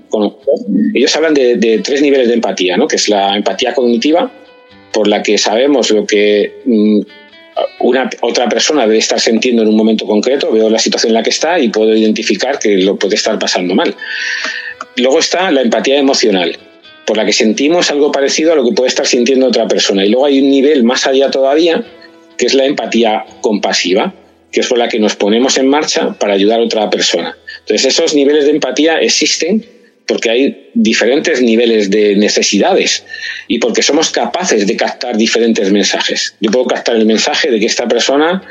conocidos, ellos hablan de, tres niveles de empatía, ¿no? que es la empatía cognitiva, por la que sabemos lo que mm, una otra persona debe estar sintiendo en un momento concreto, veo la situación en la que está y puedo identificar que lo puede estar pasando mal. Luego está la empatía emocional, por la que sentimos algo parecido a lo que puede estar sintiendo otra persona. Y luego hay un nivel más allá todavía, que es la empatía compasiva, que es por la que nos ponemos en marcha para ayudar a otra persona. Entonces, esos niveles de empatía existen porque hay diferentes niveles de necesidades y porque somos capaces de captar diferentes mensajes. Yo puedo captar el mensaje de que esta persona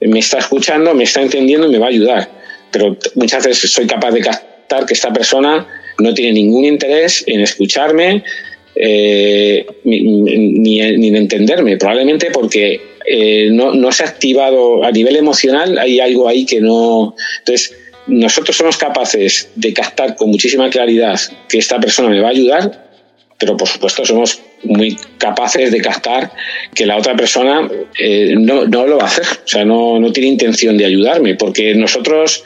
me está escuchando, me está entendiendo y me va a ayudar, pero muchas veces soy capaz de captar que esta persona no tiene ningún interés en escucharme eh, ni, en entenderme, probablemente porque eh, no, no se ha activado a nivel emocional, hay algo ahí que no... Entonces, nosotros somos capaces de captar con muchísima claridad que esta persona me va a ayudar, pero por supuesto somos muy capaces de captar que la otra persona eh, no, lo va a hacer, o sea, no, no tiene intención de ayudarme, porque nosotros,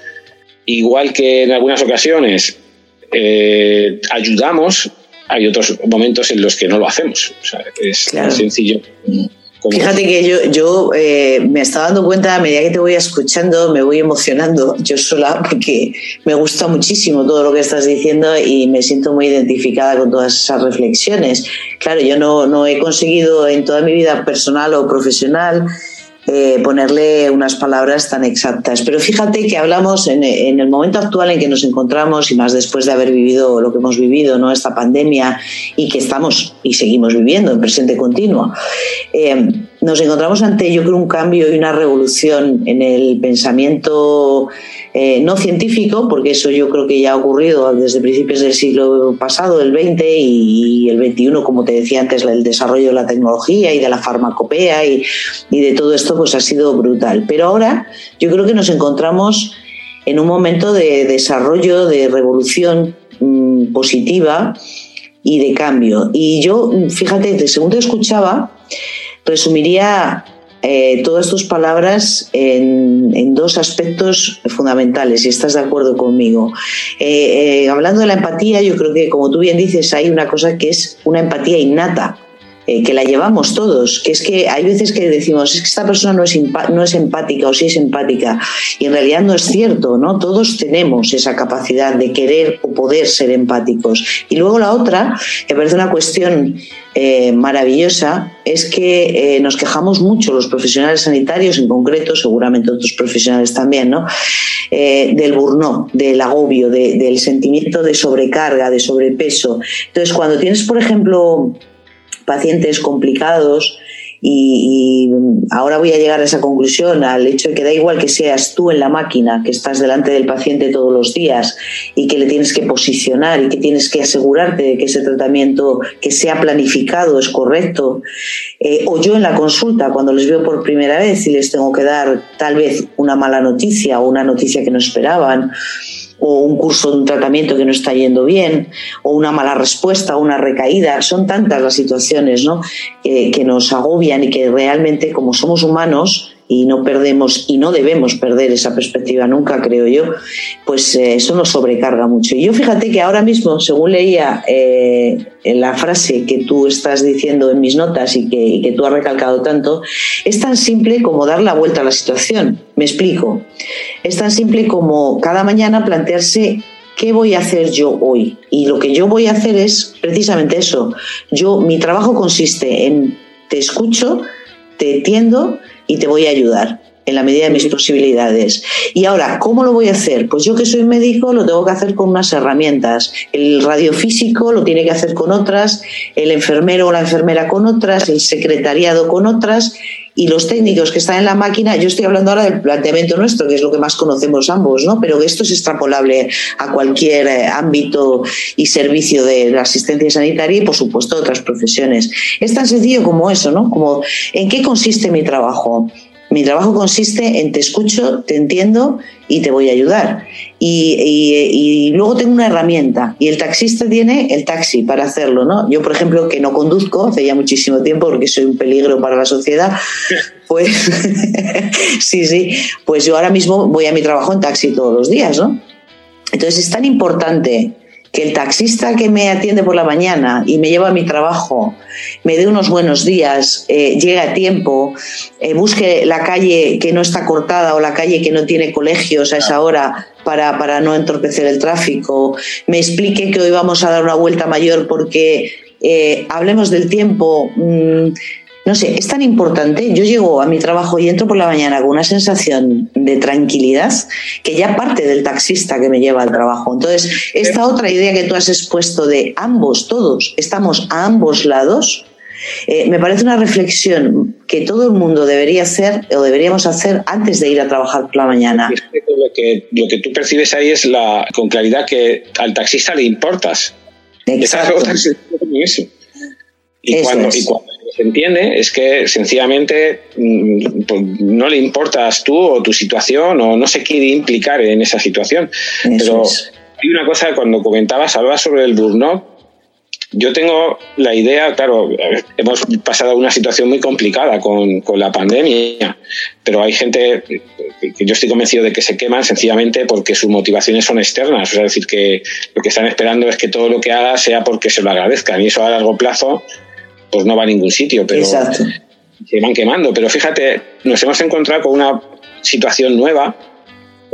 igual que en algunas ocasiones, eh, ayudamos, hay otros momentos en los que no lo hacemos. O sea, es sencillo. Fíjate que yo, yo eh, me estaba dando cuenta a medida que te voy escuchando, me voy emocionando yo sola porque me gusta muchísimo todo lo que estás diciendo y me siento muy identificada con todas esas reflexiones. Claro, yo no, no he conseguido en toda mi vida personal o profesional eh, ponerle unas palabras tan exactas. Pero fíjate que hablamos en, el momento actual en que nos encontramos y más después de haber vivido lo que hemos vivido, ¿no? esta pandemia y que estamos y seguimos viviendo en presente continuo. Eh, nos encontramos ante, yo creo, un cambio y una revolución en el pensamiento eh, no científico, porque eso yo creo que ya ha ocurrido desde principios del siglo pasado, el 20 y el 21, como te decía antes, el desarrollo de la tecnología y de la farmacopea y, de todo esto, pues ha sido brutal. Pero ahora yo creo que nos encontramos en un momento de desarrollo, de revolución mm, positiva y de cambio. Y yo, fíjate, según te escuchaba, resumiría eh, todas tus palabras en, dos aspectos fundamentales, si estás de acuerdo conmigo. Eh, eh, hablando de la empatía, yo creo que, como tú bien dices, hay una cosa que es una empatía innata. Que la llevamos todos, que es que hay veces que decimos, es que esta persona no es, no es empática o sí es empática, y en realidad no es cierto, ¿no? Todos tenemos esa capacidad de querer o poder ser empáticos. Y luego la otra, me parece una cuestión eh, maravillosa es que eh, nos quejamos mucho los profesionales sanitarios en concreto, seguramente otros profesionales también, ¿no? Eh, del burnout, del agobio, del sentimiento de sobrecarga, de sobrepeso. Entonces, cuando tienes, por ejemplo, pacientes complicados, y, ahora voy a llegar a esa conclusión, al hecho de que da igual que seas tú en la máquina, que estás delante del paciente todos los días y que le tienes que posicionar y que tienes que asegurarte de que ese tratamiento que sea planificado es correcto. Eh, o yo en la consulta, cuando les veo por primera vez y les tengo que dar tal vez una mala noticia o una noticia que no esperaban o un curso de un tratamiento que no está yendo bien, o una mala respuesta, o una recaída. Son tantas las situaciones ¿no? que nos agobian y que realmente, como somos humanos, y no perdemos y no debemos perder esa perspectiva nunca, creo yo, pues eh, eso nos sobrecarga mucho. Y yo fíjate que ahora mismo, según leía eh, la frase que tú estás diciendo en mis notas y que, que tú has recalcado tanto, es tan simple como dar la vuelta a la situación. Me explico. Es tan simple como cada mañana plantearse ¿qué voy a hacer yo hoy? Y lo que yo voy a hacer es precisamente eso. Yo, mi trabajo consiste en te escucho, te entiendo y te voy a ayudar en la medida de mis posibilidades. Y ahora, ¿cómo lo voy a hacer? Pues yo que soy médico lo tengo que hacer con unas herramientas. El radiofísico lo tiene que hacer con otras, el enfermero o la enfermera con otras, el secretariado con otras y los técnicos que están en la máquina, yo estoy hablando ahora del planteamiento nuestro, que es lo que más conocemos ambos, ¿no? Pero esto es extrapolable a cualquier eh, ámbito y servicio de la asistencia sanitaria y, por supuesto, otras profesiones. Es tan sencillo como eso, ¿no? Como, ¿en qué consiste mi trabajo? Mi trabajo consiste en te escucho, te entiendo y te voy a ayudar. Y, luego tengo una herramienta y el taxista tiene el taxi para hacerlo, ¿no? Yo, por ejemplo, que no conduzco hace ya muchísimo tiempo porque soy un peligro para la sociedad, pues sí, sí, pues yo ahora mismo voy a mi trabajo en taxi todos los días, ¿no? Entonces es tan importante que el taxista que me atiende por la mañana y me lleva a mi trabajo me dé unos buenos días, eh, llegue a tiempo, eh, busque la calle que no está cortada o la calle que no tiene colegios a esa hora para, para no entorpecer el tráfico, me explique que hoy vamos a dar una vuelta mayor porque eh, hablemos del tiempo. Mm, no sé, es tan importante. Yo llego a mi trabajo y entro por la mañana con una sensación de tranquilidad que ya parte del taxista que me lleva al trabajo. Entonces, esta otra idea que tú has expuesto de ambos, todos, estamos a ambos lados, Eh, me parece una reflexión que todo el mundo debería hacer o deberíamos hacer antes de ir a trabajar por la mañana. Lo que, lo que tú percibes ahí es la, con claridad que al taxista le importas. Exacto. Eso. Y, cuando, y cuando se entiende es que sencillamente mm, pues, no le importas tú o tu situación o no se quiere implicar en esa situación. Pero hay una cosa, cuando comentabas, hablabas sobre el burnout, yo tengo la idea, claro, hemos pasado una situación muy complicada con, con, la pandemia, pero hay gente que yo estoy convencido de que se queman sencillamente porque sus motivaciones son externas, o sea, es decir, que lo que están esperando es que todo lo que haga sea porque se lo agradezcan y eso a largo plazo pues no va a ningún sitio, pero se van quemando. Pero fíjate, nos hemos encontrado con una situación nueva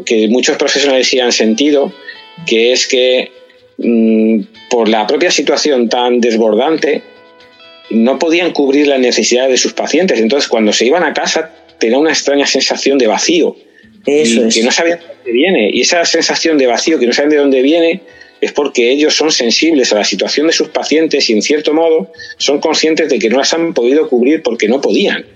que muchos profesionales sí han sentido, que es que mm, por la propia situación tan desbordante no podían cubrir las necesidades de sus pacientes. Entonces, cuando se iban a casa, tenía una extraña sensación de vacío. Eso es. Que no sabían de dónde viene. Y esa sensación de vacío, que no saben de dónde viene, es porque ellos son sensibles a la situación de sus pacientes y en cierto modo son conscientes de que no las han podido cubrir porque no podían.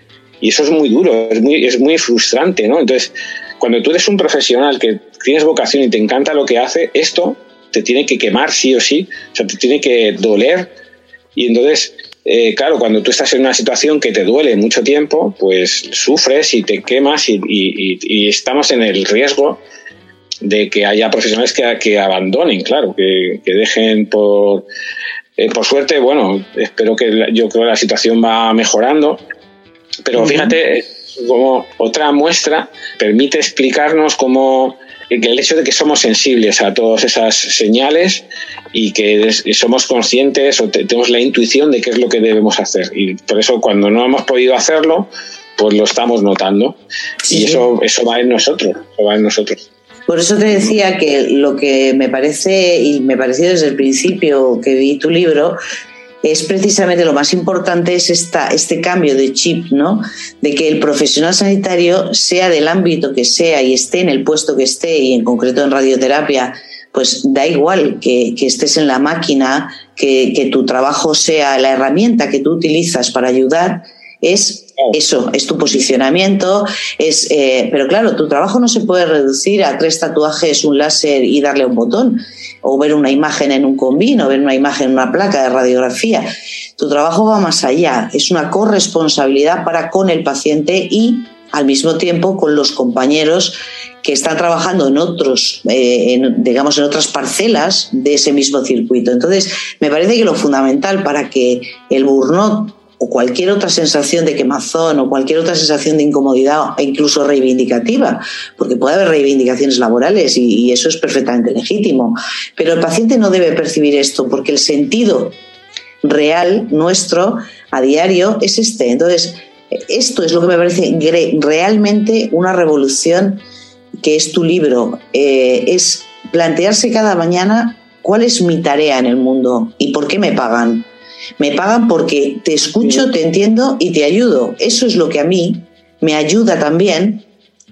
Y eso es muy duro, es muy, es muy frustrante, ¿no? Entonces, cuando tú eres un profesional que tienes vocación y te encanta lo que hace, esto te tiene que quemar sí o sí, o sea, te tiene que doler. Y entonces, eh, claro, cuando tú estás en una situación que te duele mucho tiempo, pues sufres y te quemas y, y estamos en el riesgo de que haya profesionales que, que abandonen, claro, que, dejen por... Eh, por suerte, bueno, espero que yo creo que la situación va mejorando, pero fíjate, como otra muestra permite explicarnos cómo el hecho de que somos sensibles a todas esas señales y que somos conscientes o tenemos la intuición de qué es lo que debemos hacer. Y por eso cuando no hemos podido hacerlo, pues lo estamos notando. y eso, eso va en nosotros, eso va en nosotros. Por eso te decía que lo que me parece, y me pareció desde el principio que vi tu libro, es precisamente lo más importante es esta, este cambio de chip, ¿no? De que el profesional sanitario, sea del ámbito que sea y esté en el puesto que esté, y en concreto en radioterapia, pues da igual que, estés en la máquina, que, que tu trabajo sea la herramienta que tú utilizas para ayudar, es eso, es tu posicionamiento, es, eh, pero claro, tu trabajo no se puede reducir a tres tatuajes, un láser y darle un botón, o ver una imagen en un combin, o ver una imagen en una placa de radiografía. Tu trabajo va más allá, es una corresponsabilidad para con el paciente y al mismo tiempo con los compañeros que están trabajando en otros, eh, digamos, en otras parcelas de ese mismo circuito. Entonces, me parece que lo fundamental para que el burnout o cualquier otra sensación de quemazón o cualquier otra sensación de incomodidad e incluso reivindicativa, porque puede haber reivindicaciones laborales y, eso es perfectamente legítimo. Pero el paciente no debe percibir esto porque el sentido real nuestro a diario es este. Entonces, esto es lo que me parece realmente una revolución que es tu libro. Eh, es plantearse cada mañana cuál es mi tarea en el mundo y por qué me pagan me pagan porque te escucho, te entiendo y te ayudo. Eso es lo que a mí me ayuda también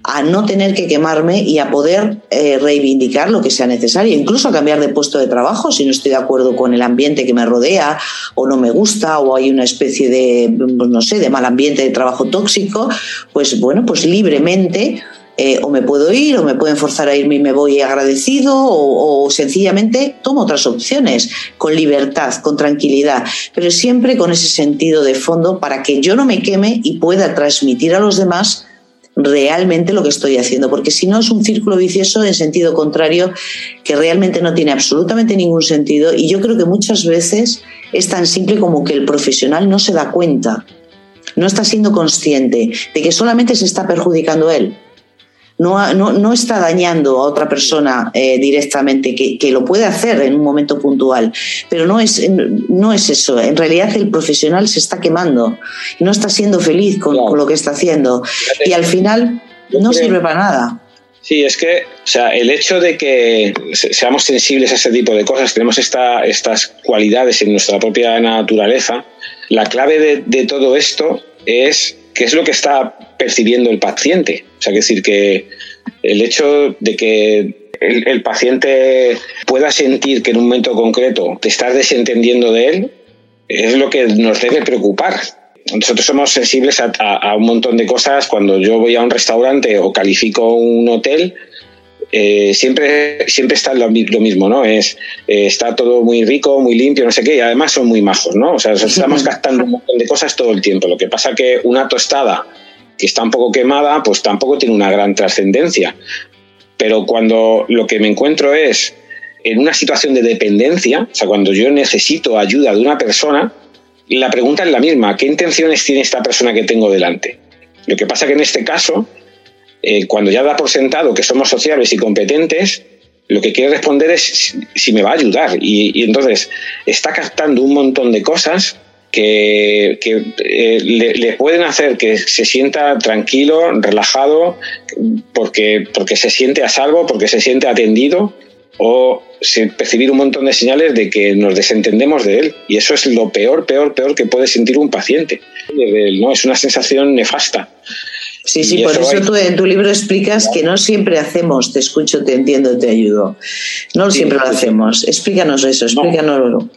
a no tener que quemarme y a poder eh, reivindicar lo que sea necesario, incluso a cambiar de puesto de trabajo si no estoy de acuerdo con el ambiente que me rodea o no me gusta o hay una especie de, pues no sé, de mal ambiente de trabajo tóxico, pues bueno, pues libremente eh, o me puedo ir o me pueden forzar a irme y me voy agradecido o, sencillamente tomo otras opciones con libertad, con tranquilidad, pero siempre con ese sentido de fondo para que yo no me queme y pueda transmitir a los demás realmente lo que estoy haciendo, porque si no es un círculo vicioso en sentido contrario que realmente no tiene absolutamente ningún sentido y yo creo que muchas veces es tan simple como que el profesional no se da cuenta, no está siendo consciente de que solamente se está perjudicando él no, no, está dañando a otra persona eh, directamente, que, lo puede hacer en un momento puntual, pero no es, no es eso. En realidad el profesional se está quemando no está siendo feliz con, lo que está haciendo. Y al final no sirve para nada. Sí, es que o sea, el hecho de que seamos sensibles a ese tipo de cosas, tenemos esta, estas cualidades en nuestra propia naturaleza, la clave de, de todo esto es qué es lo que está percibiendo el paciente. O sea, es decir, que el hecho de que el, paciente pueda sentir que en un momento concreto te estás desentendiendo de él, es lo que nos debe preocupar. Nosotros somos sensibles a, un montón de cosas. Cuando yo voy a un restaurante o califico un hotel, eh, siempre, siempre está lo, mismo, ¿no? Es, eh, está todo muy rico, muy limpio, no sé qué, y además son muy majos, ¿no? O sea, estamos gastando un montón de cosas todo el tiempo. Lo que pasa que una tostada que está un poco quemada, pues tampoco tiene una gran trascendencia. Pero cuando lo que me encuentro es en una situación de dependencia, o sea, cuando yo necesito ayuda de una persona, la pregunta es la misma, ¿qué intenciones tiene esta persona que tengo delante? Lo que pasa que en este caso, eh, cuando ya da por sentado que somos sociables y competentes, lo que quiere responder es si me va a ayudar. Y, entonces está captando un montón de cosas que, eh, le, pueden hacer que se sienta tranquilo, relajado, porque, porque se siente a salvo, porque se siente atendido o percibir un montón de señales de que nos desentendemos de él. Y eso es lo peor, peor, peor que puede sentir un paciente. ¿no? Es una sensación nefasta. Sí, sí, por eso tú en tu libro explicas que no siempre hacemos, te escucho, te entiendo, te ayudo. No siempre lo hacemos. Explícanos eso, explícanoslo.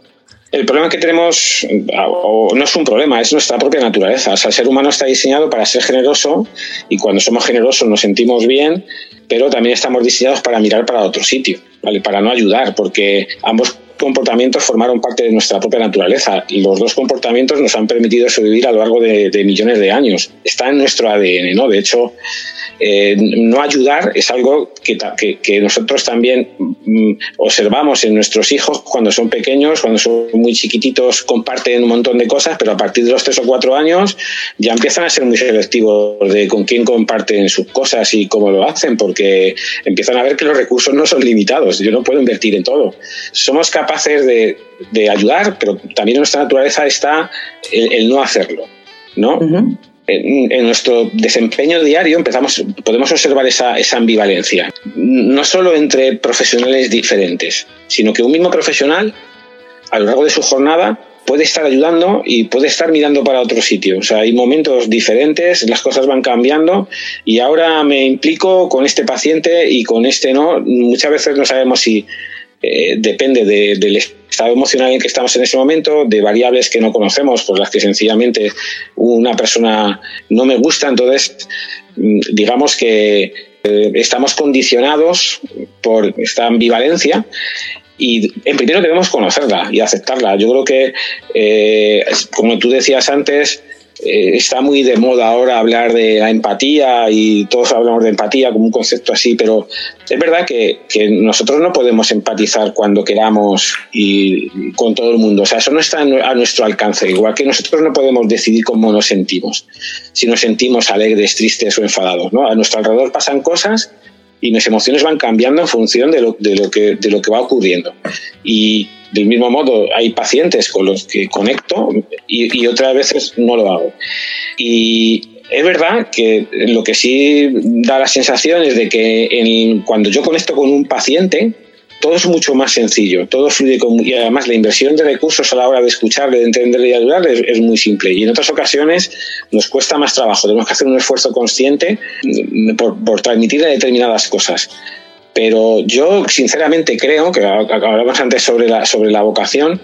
El problema que tenemos, o no es un problema, es nuestra propia naturaleza. O sea, el ser humano está diseñado para ser generoso y cuando somos generosos nos sentimos bien, pero también estamos diseñados para mirar para otro sitio, ¿vale? para no ayudar, porque ambos comportamientos formaron parte de nuestra propia naturaleza los dos comportamientos nos han permitido sobrevivir a lo largo de, de millones de años. Está en nuestro ADN, ¿no? De hecho, eh, no ayudar es algo que, que, nosotros también mm, observamos en nuestros hijos cuando son pequeños, cuando son muy chiquititos, comparten un montón de cosas, pero a partir de los tres o cuatro años ya empiezan a ser muy selectivos de con quién comparten sus cosas y cómo lo hacen, porque empiezan a ver que los recursos no son limitados. Yo no puedo invertir en todo. Somos capaces de, ayudar, pero también en nuestra naturaleza está el, no hacerlo. ¿no? en, nuestro desempeño diario empezamos, podemos observar esa, esa, ambivalencia, no solo entre profesionales diferentes, sino que un mismo profesional a lo largo de su jornada puede estar ayudando y puede estar mirando para otro sitio. O sea, hay momentos diferentes, las cosas van cambiando y ahora me implico con este paciente y con este no. Muchas veces no sabemos si eh, depende del estado emocional en que estamos en ese momento, de variables que no conocemos, por las que sencillamente una persona no me gusta, entonces mm, digamos que eh, estamos condicionados por esta ambivalencia y en primero debemos conocerla y aceptarla. Yo creo que, eh, como tú decías antes, eh, está muy de moda ahora hablar de la empatía y todos hablamos de empatía como un concepto así, pero es verdad que, nosotros no podemos empatizar cuando queramos y con todo el mundo. O sea, eso no está a nuestro alcance. Igual que nosotros no podemos decidir cómo nos sentimos, si nos sentimos alegres, tristes o enfadados. ¿no? A nuestro alrededor pasan cosas y mis emociones van cambiando en función de lo, que, de lo que va ocurriendo. Y del mismo modo, hay pacientes con los que conecto y, otras veces no lo hago. Y es verdad que lo que sí da la sensación es de que cuando yo conecto con un paciente, todo es mucho más sencillo, todo fluye con, y además la inversión de recursos a la hora de escucharle, de entenderle y ayudarle es, muy simple. Y en otras ocasiones nos cuesta más trabajo, tenemos que hacer un esfuerzo consciente por, por transmitirle determinadas cosas. Pero yo sinceramente creo, que hablamos antes sobre la, sobre la vocación,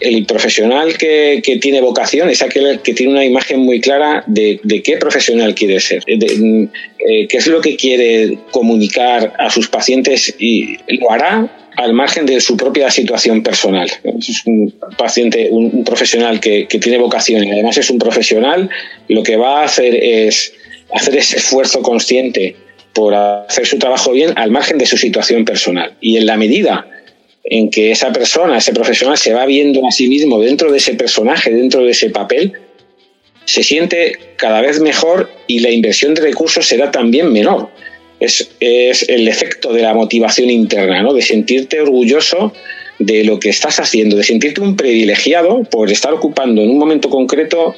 el profesional que, que, tiene vocación es aquel que tiene una imagen muy clara de, de qué profesional quiere ser, eh, qué es lo que quiere comunicar a sus pacientes y lo hará al margen de su propia situación personal. Es un paciente, un, profesional que, que, tiene vocación y además es un profesional, lo que va a hacer es hacer ese esfuerzo consciente por hacer su trabajo bien al margen de su situación personal. Y en la medida en que esa persona, ese profesional se va viendo a sí mismo dentro de ese personaje, dentro de ese papel, se siente cada vez mejor y la inversión de recursos será también menor. Es, es el efecto de la motivación interna, ¿no? de sentirte orgulloso de lo que estás haciendo, de sentirte un privilegiado por estar ocupando en un momento concreto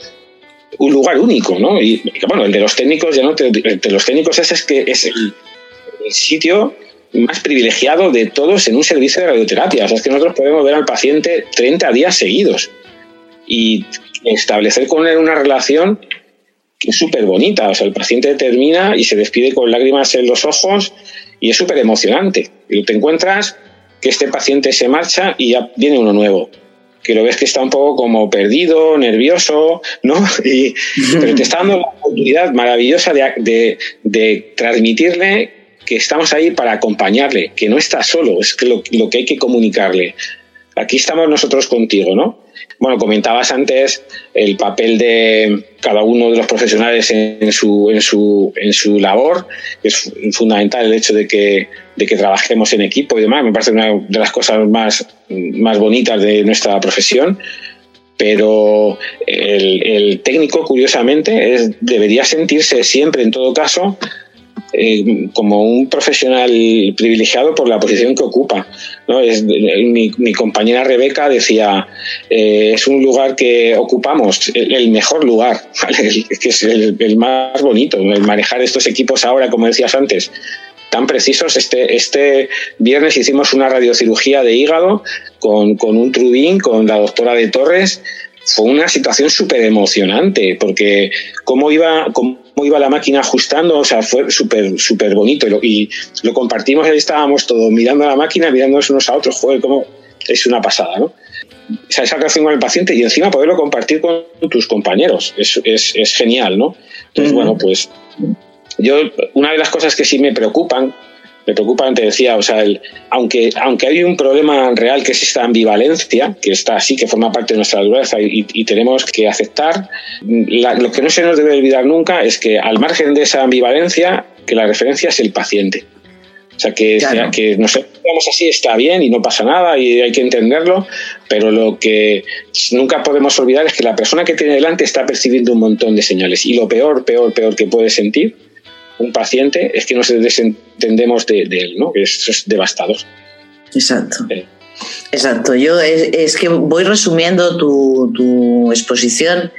un lugar único, ¿no? Y bueno, el de los técnicos ya no, el de los técnicos ese es que es el, sitio más privilegiado de todos en un servicio de radioterapia. O sea, es que nosotros podemos ver al paciente 30 días seguidos y establecer con él una relación que es súper bonita. O sea, el paciente termina y se despide con lágrimas en los ojos y es súper emocionante. Y te encuentras que este paciente se marcha y ya viene uno nuevo que lo ves que está un poco como perdido, nervioso, ¿no? Y, pero te está dando la oportunidad maravillosa de, de, transmitirle que estamos ahí para acompañarle, que no está solo, es que lo, lo que hay que comunicarle. Aquí estamos nosotros contigo, ¿no? Bueno, comentabas antes el papel de cada uno de los profesionales en su, en su, en su labor. Es fundamental el hecho de que, de que trabajemos en equipo y demás. Me parece una de las cosas más, más bonitas de nuestra profesión. Pero el, el técnico, curiosamente, debería sentirse siempre, en todo caso, eh, como un profesional privilegiado por la posición que ocupa. ¿no? Es, mi, compañera Rebeca decía, eh, es un lugar que ocupamos, el, mejor lugar, que es el, más bonito, el manejar estos equipos ahora, como decías antes, tan precisos. Este, este viernes hicimos una radiocirugía de hígado con, con un trubín, con la doctora de Torres, fue una situación súper emocionante, porque cómo iba, iba la máquina ajustando, o sea, fue súper súper bonito. Y lo, compartimos y ahí estábamos todos mirando a la máquina, mirándonos unos a otros, joder, como es una pasada, ¿no? Esa, esa relación con el paciente y encima poderlo compartir con tus compañeros, es, es, es genial, ¿no? Entonces, bueno, pues yo, una de las cosas que sí me preocupan me preocupa, te decía, o sea, el, aunque, aunque hay un problema real que es esta ambivalencia, que está así, que forma parte de nuestra dureza y, tenemos que aceptar, lo que no se nos debe olvidar nunca es que al margen de esa ambivalencia, que la referencia es el paciente. O sea, que, que nos veamos así está bien y no pasa nada y hay que entenderlo, pero lo que nunca podemos olvidar es que la persona que tiene delante está percibiendo un montón de señales y lo peor, peor, peor que puede sentir un paciente es que no se desentendemos de, él, ¿no? Eso es devastador. Exacto. Exacto. Yo es, que voy resumiendo tu, exposición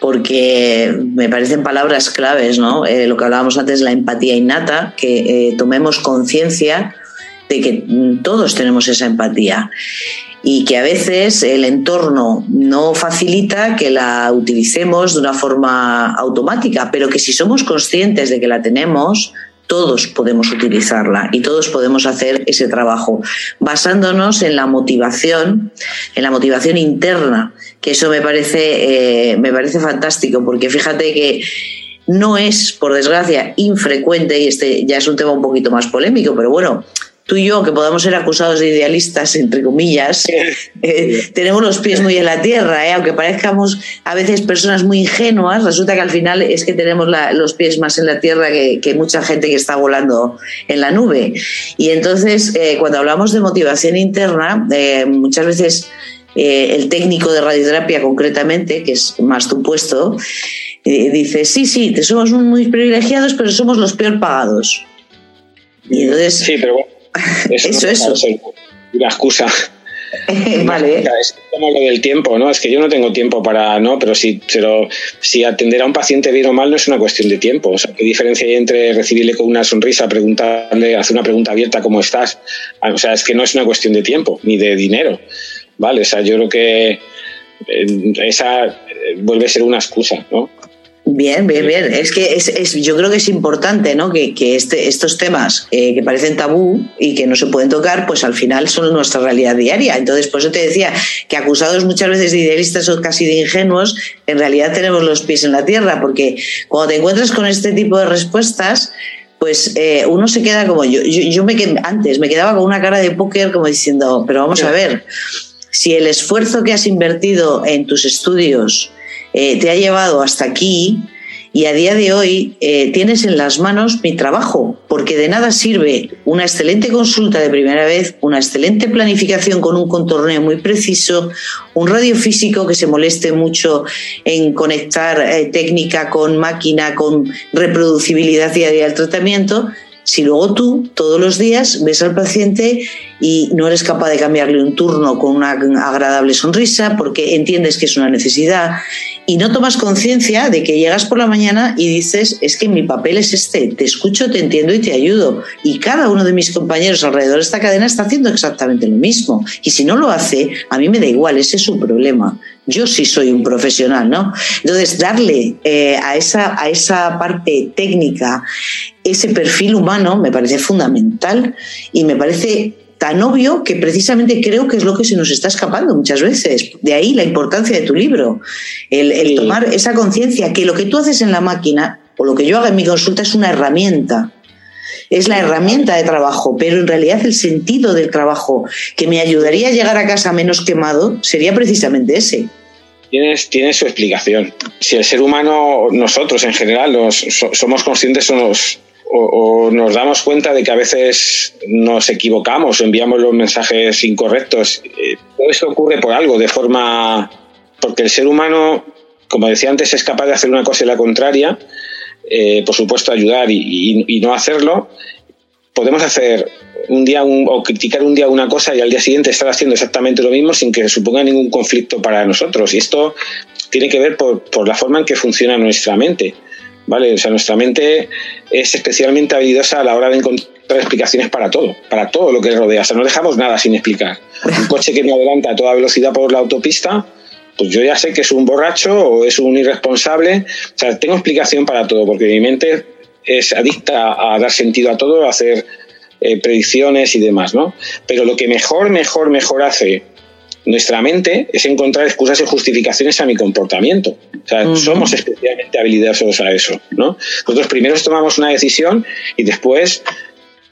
porque me parecen palabras claves, ¿no? Eh, lo que hablábamos antes, la empatía innata, que eh, tomemos conciencia de que todos tenemos esa empatía y que a veces el entorno no facilita que la utilicemos de una forma automática, pero que si somos conscientes de que la tenemos, todos podemos utilizarla y todos podemos hacer ese trabajo basándonos en la motivación, en la motivación interna, que eso me parece, eh, me parece fantástico, porque fíjate que no es, por desgracia, infrecuente, y este ya es un tema un poquito más polémico, pero bueno, tú y yo, que podamos ser acusados de idealistas, entre comillas, eh, tenemos los pies muy en la tierra, ¿eh? aunque parezcamos a veces personas muy ingenuas, resulta que al final es que tenemos los pies más en la tierra que, mucha gente que está volando en la nube. Y entonces, eh, cuando hablamos de motivación interna, muchas veces el técnico de radioterapia concretamente, que es más tu puesto, dice, sí, sí, somos muy privilegiados, pero somos los peor pagados. Y entonces, sí, pero bueno eso, eso. una excusa. vale. Es como lo del tiempo, ¿no? Es que yo no tengo tiempo para, ¿no? Pero si, pero si atender a un paciente bien o mal no es una cuestión de tiempo. O sea, ¿qué diferencia hay entre recibirle con una sonrisa, preguntarle, hacer una pregunta abierta, ¿cómo estás? Ah, o sea, es que no es una cuestión de tiempo, ni de dinero, ¿vale? O sea, yo creo que eh, esa eh, vuelve a ser una excusa, ¿no? Bien, bien, bien. Es que es, yo creo que es importante ¿no? que, este, estos temas eh, que parecen tabú y que no se pueden tocar, pues al final son nuestra realidad diaria. Entonces, por eso te decía que acusados muchas veces de idealistas o casi de ingenuos, en realidad tenemos los pies en la tierra, porque cuando te encuentras con este tipo de respuestas, pues eh, uno se queda como yo. Yo, me antes me quedaba con una cara de póker como diciendo, pero vamos a ver, si el esfuerzo que has invertido en tus estudios, eh, te ha llevado hasta aquí y a día de hoy eh, tienes en las manos mi trabajo, porque de nada sirve una excelente consulta de primera vez, una excelente planificación con un contorneo muy preciso, un radiofísico que se moleste mucho en conectar eh, técnica con máquina, con reproducibilidad diaria del tratamiento, si luego tú todos los días ves al paciente y no eres capaz de cambiarle un turno con una agradable sonrisa porque entiendes que es una necesidad y no tomas conciencia de que llegas por la mañana y dices, es que mi papel es este, te escucho, te entiendo y te ayudo. Y cada uno de mis compañeros alrededor de esta cadena está haciendo exactamente lo mismo. Y si no lo hace, a mí me da igual, ese es su problema. Yo sí soy un profesional, ¿no? Entonces, darle eh, a, esa, a esa parte técnica ese perfil humano me parece fundamental y me parece tan obvio que precisamente creo que es lo que se nos está escapando muchas veces. De ahí la importancia de tu libro, el, tomar esa conciencia que lo que tú haces en la máquina o lo que yo hago en mi consulta es una herramienta. Es la herramienta de trabajo, pero en realidad el sentido del trabajo que me ayudaría a llegar a casa menos quemado sería precisamente ese. Tienes, tiene su explicación. Si el ser humano, nosotros en general, somos conscientes o nos, damos cuenta de que a veces nos equivocamos o enviamos los mensajes incorrectos. Eh, todo eso ocurre por algo, de forma... Porque el ser humano, como decía antes, es capaz de hacer una cosa y la contraria, eh, por supuesto ayudar y, no hacerlo. Podemos hacer un día o criticar un día una cosa y al día siguiente estar haciendo exactamente lo mismo sin que suponga ningún conflicto para nosotros. Y esto tiene que ver por la forma en que funciona nuestra mente. ¿Vale? O sea, nuestra mente es especialmente habilidosa a la hora de encontrar explicaciones para todo, para todo lo que rodea. O sea, no dejamos nada sin explicar. Un coche que me adelanta a toda velocidad por la autopista, pues yo ya sé que es un borracho o es un irresponsable. O sea, tengo explicación para todo, porque mi mente es adicta a dar sentido a todo, a hacer eh, predicciones y demás, ¿no? Pero lo que mejor, mejor, mejor hace nuestra mente es encontrar excusas y justificaciones a mi comportamiento. O sea, somos especialmente habilidosos a eso, ¿no? Nosotros primero tomamos una decisión y después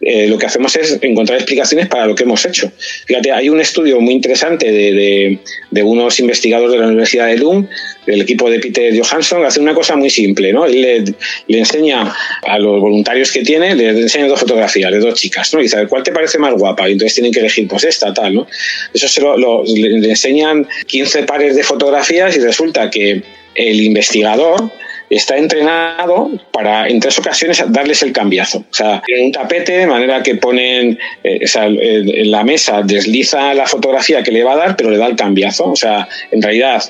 eh, lo que hacemos es encontrar explicaciones para lo que hemos hecho. Fíjate, hay un estudio muy interesante de, unos investigadores de la Universidad de Lund, del equipo de Peter Johansson, que hace una cosa muy simple, ¿no? Él le, enseña a los voluntarios que tiene, le enseña dos fotografías de dos chicas, ¿no? Y dice, ¿cuál te parece más guapa? Y entonces tienen que elegir, pues esta, tal, ¿no? Eso se lo, le enseñan 15 pares de fotografías y resulta que el investigador está entrenado para en tres ocasiones darles el cambiazo. O sea, tienen un tapete de manera que ponen eh, o sea, en la mesa, desliza la fotografía que le va a dar, pero le da el cambiazo. O sea, en realidad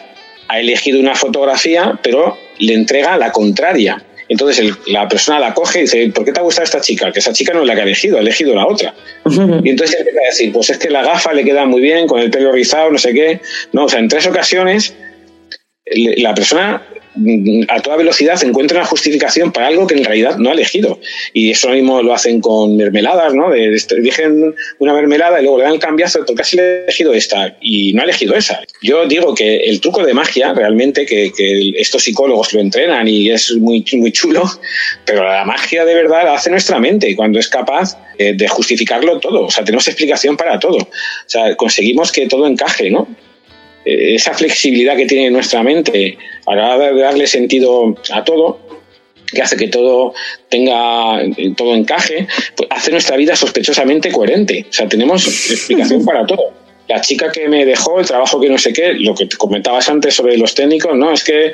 ha elegido una fotografía, pero le entrega la contraria. Entonces la persona la coge y dice, ¿por qué te ha gustado esta chica? Que esa chica no es la que ha elegido, ha elegido la otra. Y entonces empieza a decir, pues es que la gafa le queda muy bien, con el pelo rizado, no sé qué. No, o sea, en tres ocasiones la persona a toda velocidad encuentra una justificación para algo que en realidad no ha elegido. Y eso mismo lo hacen con mermeladas, ¿no? Eligen una mermelada y luego le dan el cambiazo porque casi le ha elegido esta y no ha elegido esa. Yo digo que el truco de magia, realmente, que, estos psicólogos lo entrenan y es muy, muy chulo, pero la magia de verdad la hace nuestra mente cuando es capaz eh, de justificarlo todo. O sea, tenemos explicación para todo. O sea, conseguimos que todo encaje, ¿no? Eh, esa flexibilidad que tiene nuestra mente a la hora de darle sentido a todo, que hace que todo tenga, todo encaje, pues hace nuestra vida sospechosamente coherente. O sea, tenemos explicación para todo. La chica que me dejó, el trabajo que no sé qué, lo que comentabas antes sobre los técnicos, no, es que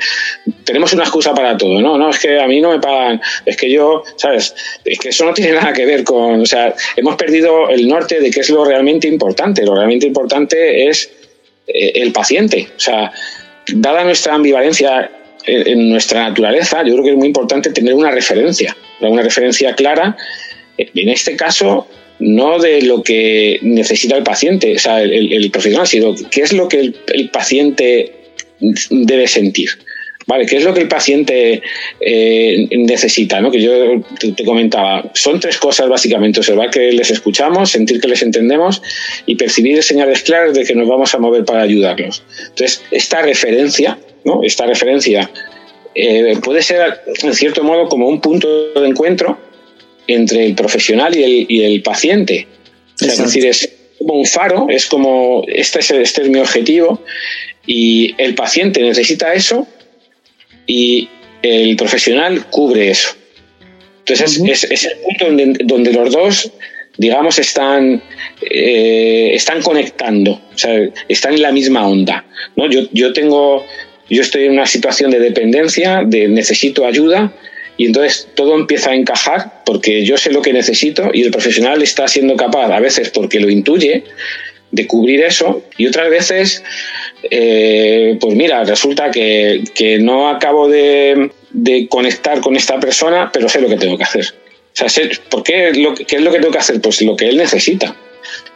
tenemos una excusa para todo, no, no, es que a mí no me pagan, es que yo, ¿sabes? Es que eso no tiene nada que ver con, o sea, hemos perdido el norte de qué es lo realmente importante. Lo realmente importante es eh, el paciente. O sea, dada nuestra ambivalencia en nuestra naturaleza, yo creo que es muy importante tener una referencia, una referencia clara, en este caso, no de lo que necesita el paciente, o sea, el, profesional, sino qué es lo que el paciente debe sentir. Vale, ¿qué es lo que el paciente eh, necesita? ¿no? Que yo te, comentaba. Son tres cosas básicamente: observar que les escuchamos, sentir que les entendemos y percibir señales claras de que nos vamos a mover para ayudarlos. Entonces, esta referencia, ¿no? Esta referencia eh, puede ser, en cierto modo, como un punto de encuentro entre el profesional y el, y el paciente. es decir, es como un faro, es como este es, este es mi objetivo y el paciente necesita eso y el profesional cubre eso. Entonces es, el punto donde, los dos, digamos, están, eh, están conectando, o sea, están en la misma onda. ¿no? Yo, yo, tengo, yo estoy en una situación de dependencia, de necesito ayuda, y entonces todo empieza a encajar porque yo sé lo que necesito y el profesional está siendo capaz, a veces porque lo intuye, de cubrir eso y otras veces, eh, pues mira, resulta que, no acabo de, conectar con esta persona, pero sé lo que tengo que hacer. O sea, sé, ¿por qué, lo, qué es lo que tengo que hacer? Pues lo que él necesita.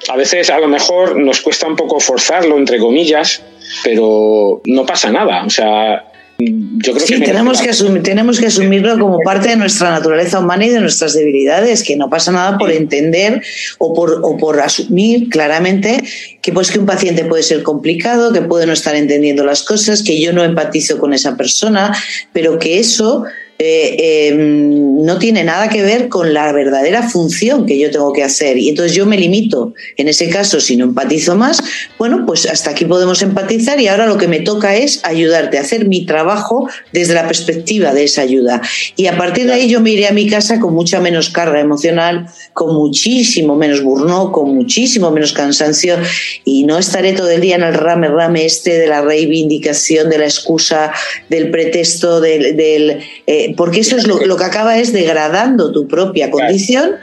A veces a lo mejor nos cuesta un poco forzarlo, entre comillas, pero no pasa nada. O sea, yo creo sí, tenemos que, asumir, tenemos que asumirlo como parte de nuestra naturaleza humana y de nuestras debilidades, que no pasa nada por entender o por, o por asumir claramente que pues que un paciente puede ser complicado, que puede no estar entendiendo las cosas, que yo no empatizo con esa persona, pero que eso eh, em, no tiene nada que ver con la verdadera función que yo tengo que hacer. Y entonces yo me limito, en ese caso, si no empatizo más, bueno, pues hasta aquí podemos empatizar y ahora lo que me toca es ayudarte a hacer mi trabajo desde la perspectiva de esa ayuda. Y a partir de ahí yo me iré a mi casa con mucha menos carga emocional, con muchísimo menos burno, con muchísimo menos cansancio y no estaré todo el día en el rame rame este de la reivindicación, de la excusa, del pretexto, del... del eh, porque eso es lo, que acaba es degradando tu propia condición.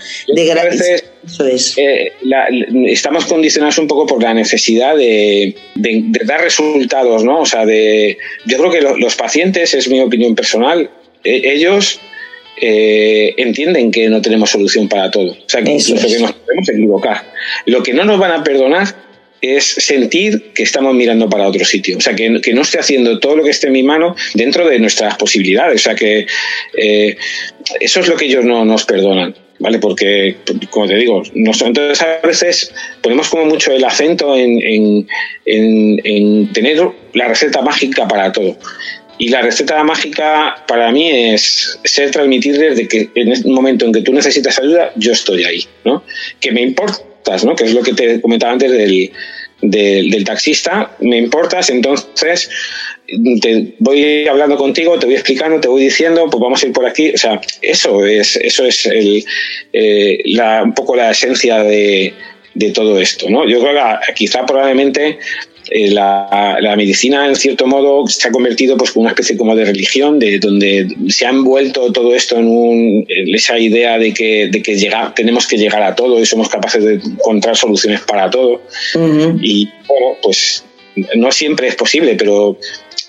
eso es. Eh, estamos condicionados un poco por la necesidad de, dar resultados, ¿no? O sea, de, yo creo que los pacientes, es mi opinión personal, e, ellos eh, entienden que no tenemos solución para todo. O sea, que, que nos podemos equivocar. Lo que no nos van a perdonar es sentir que estamos mirando para otro sitio. O sea, que, no esté haciendo todo lo que esté en mi mano dentro de nuestras posibilidades. O sea, que eh, eso es lo que ellos no nos perdonan. ¿Vale? Porque, como te digo, nosotros a veces ponemos como mucho el acento en, tener la receta mágica para todo. Y la receta mágica para mí es ser transmitirles de que en el momento en que tú necesitas ayuda, yo estoy ahí, ¿no? Que me importa Que es lo que te comentaba antes del, del, taxista, me importas, entonces te voy hablando contigo, te voy explicando, te voy diciendo, pues vamos a ir por aquí. O sea, eso es, eso es el, eh, un poco la esencia de, de todo esto, ¿no? Yo creo que quizá probablemente eh, la, medicina en cierto modo se ha convertido pues como una especie como de religión de donde se ha envuelto todo esto en, un, esa idea de que, de que llegar, tenemos que llegar a todo y somos capaces de encontrar soluciones para todo. Y bueno pues no siempre es posible pero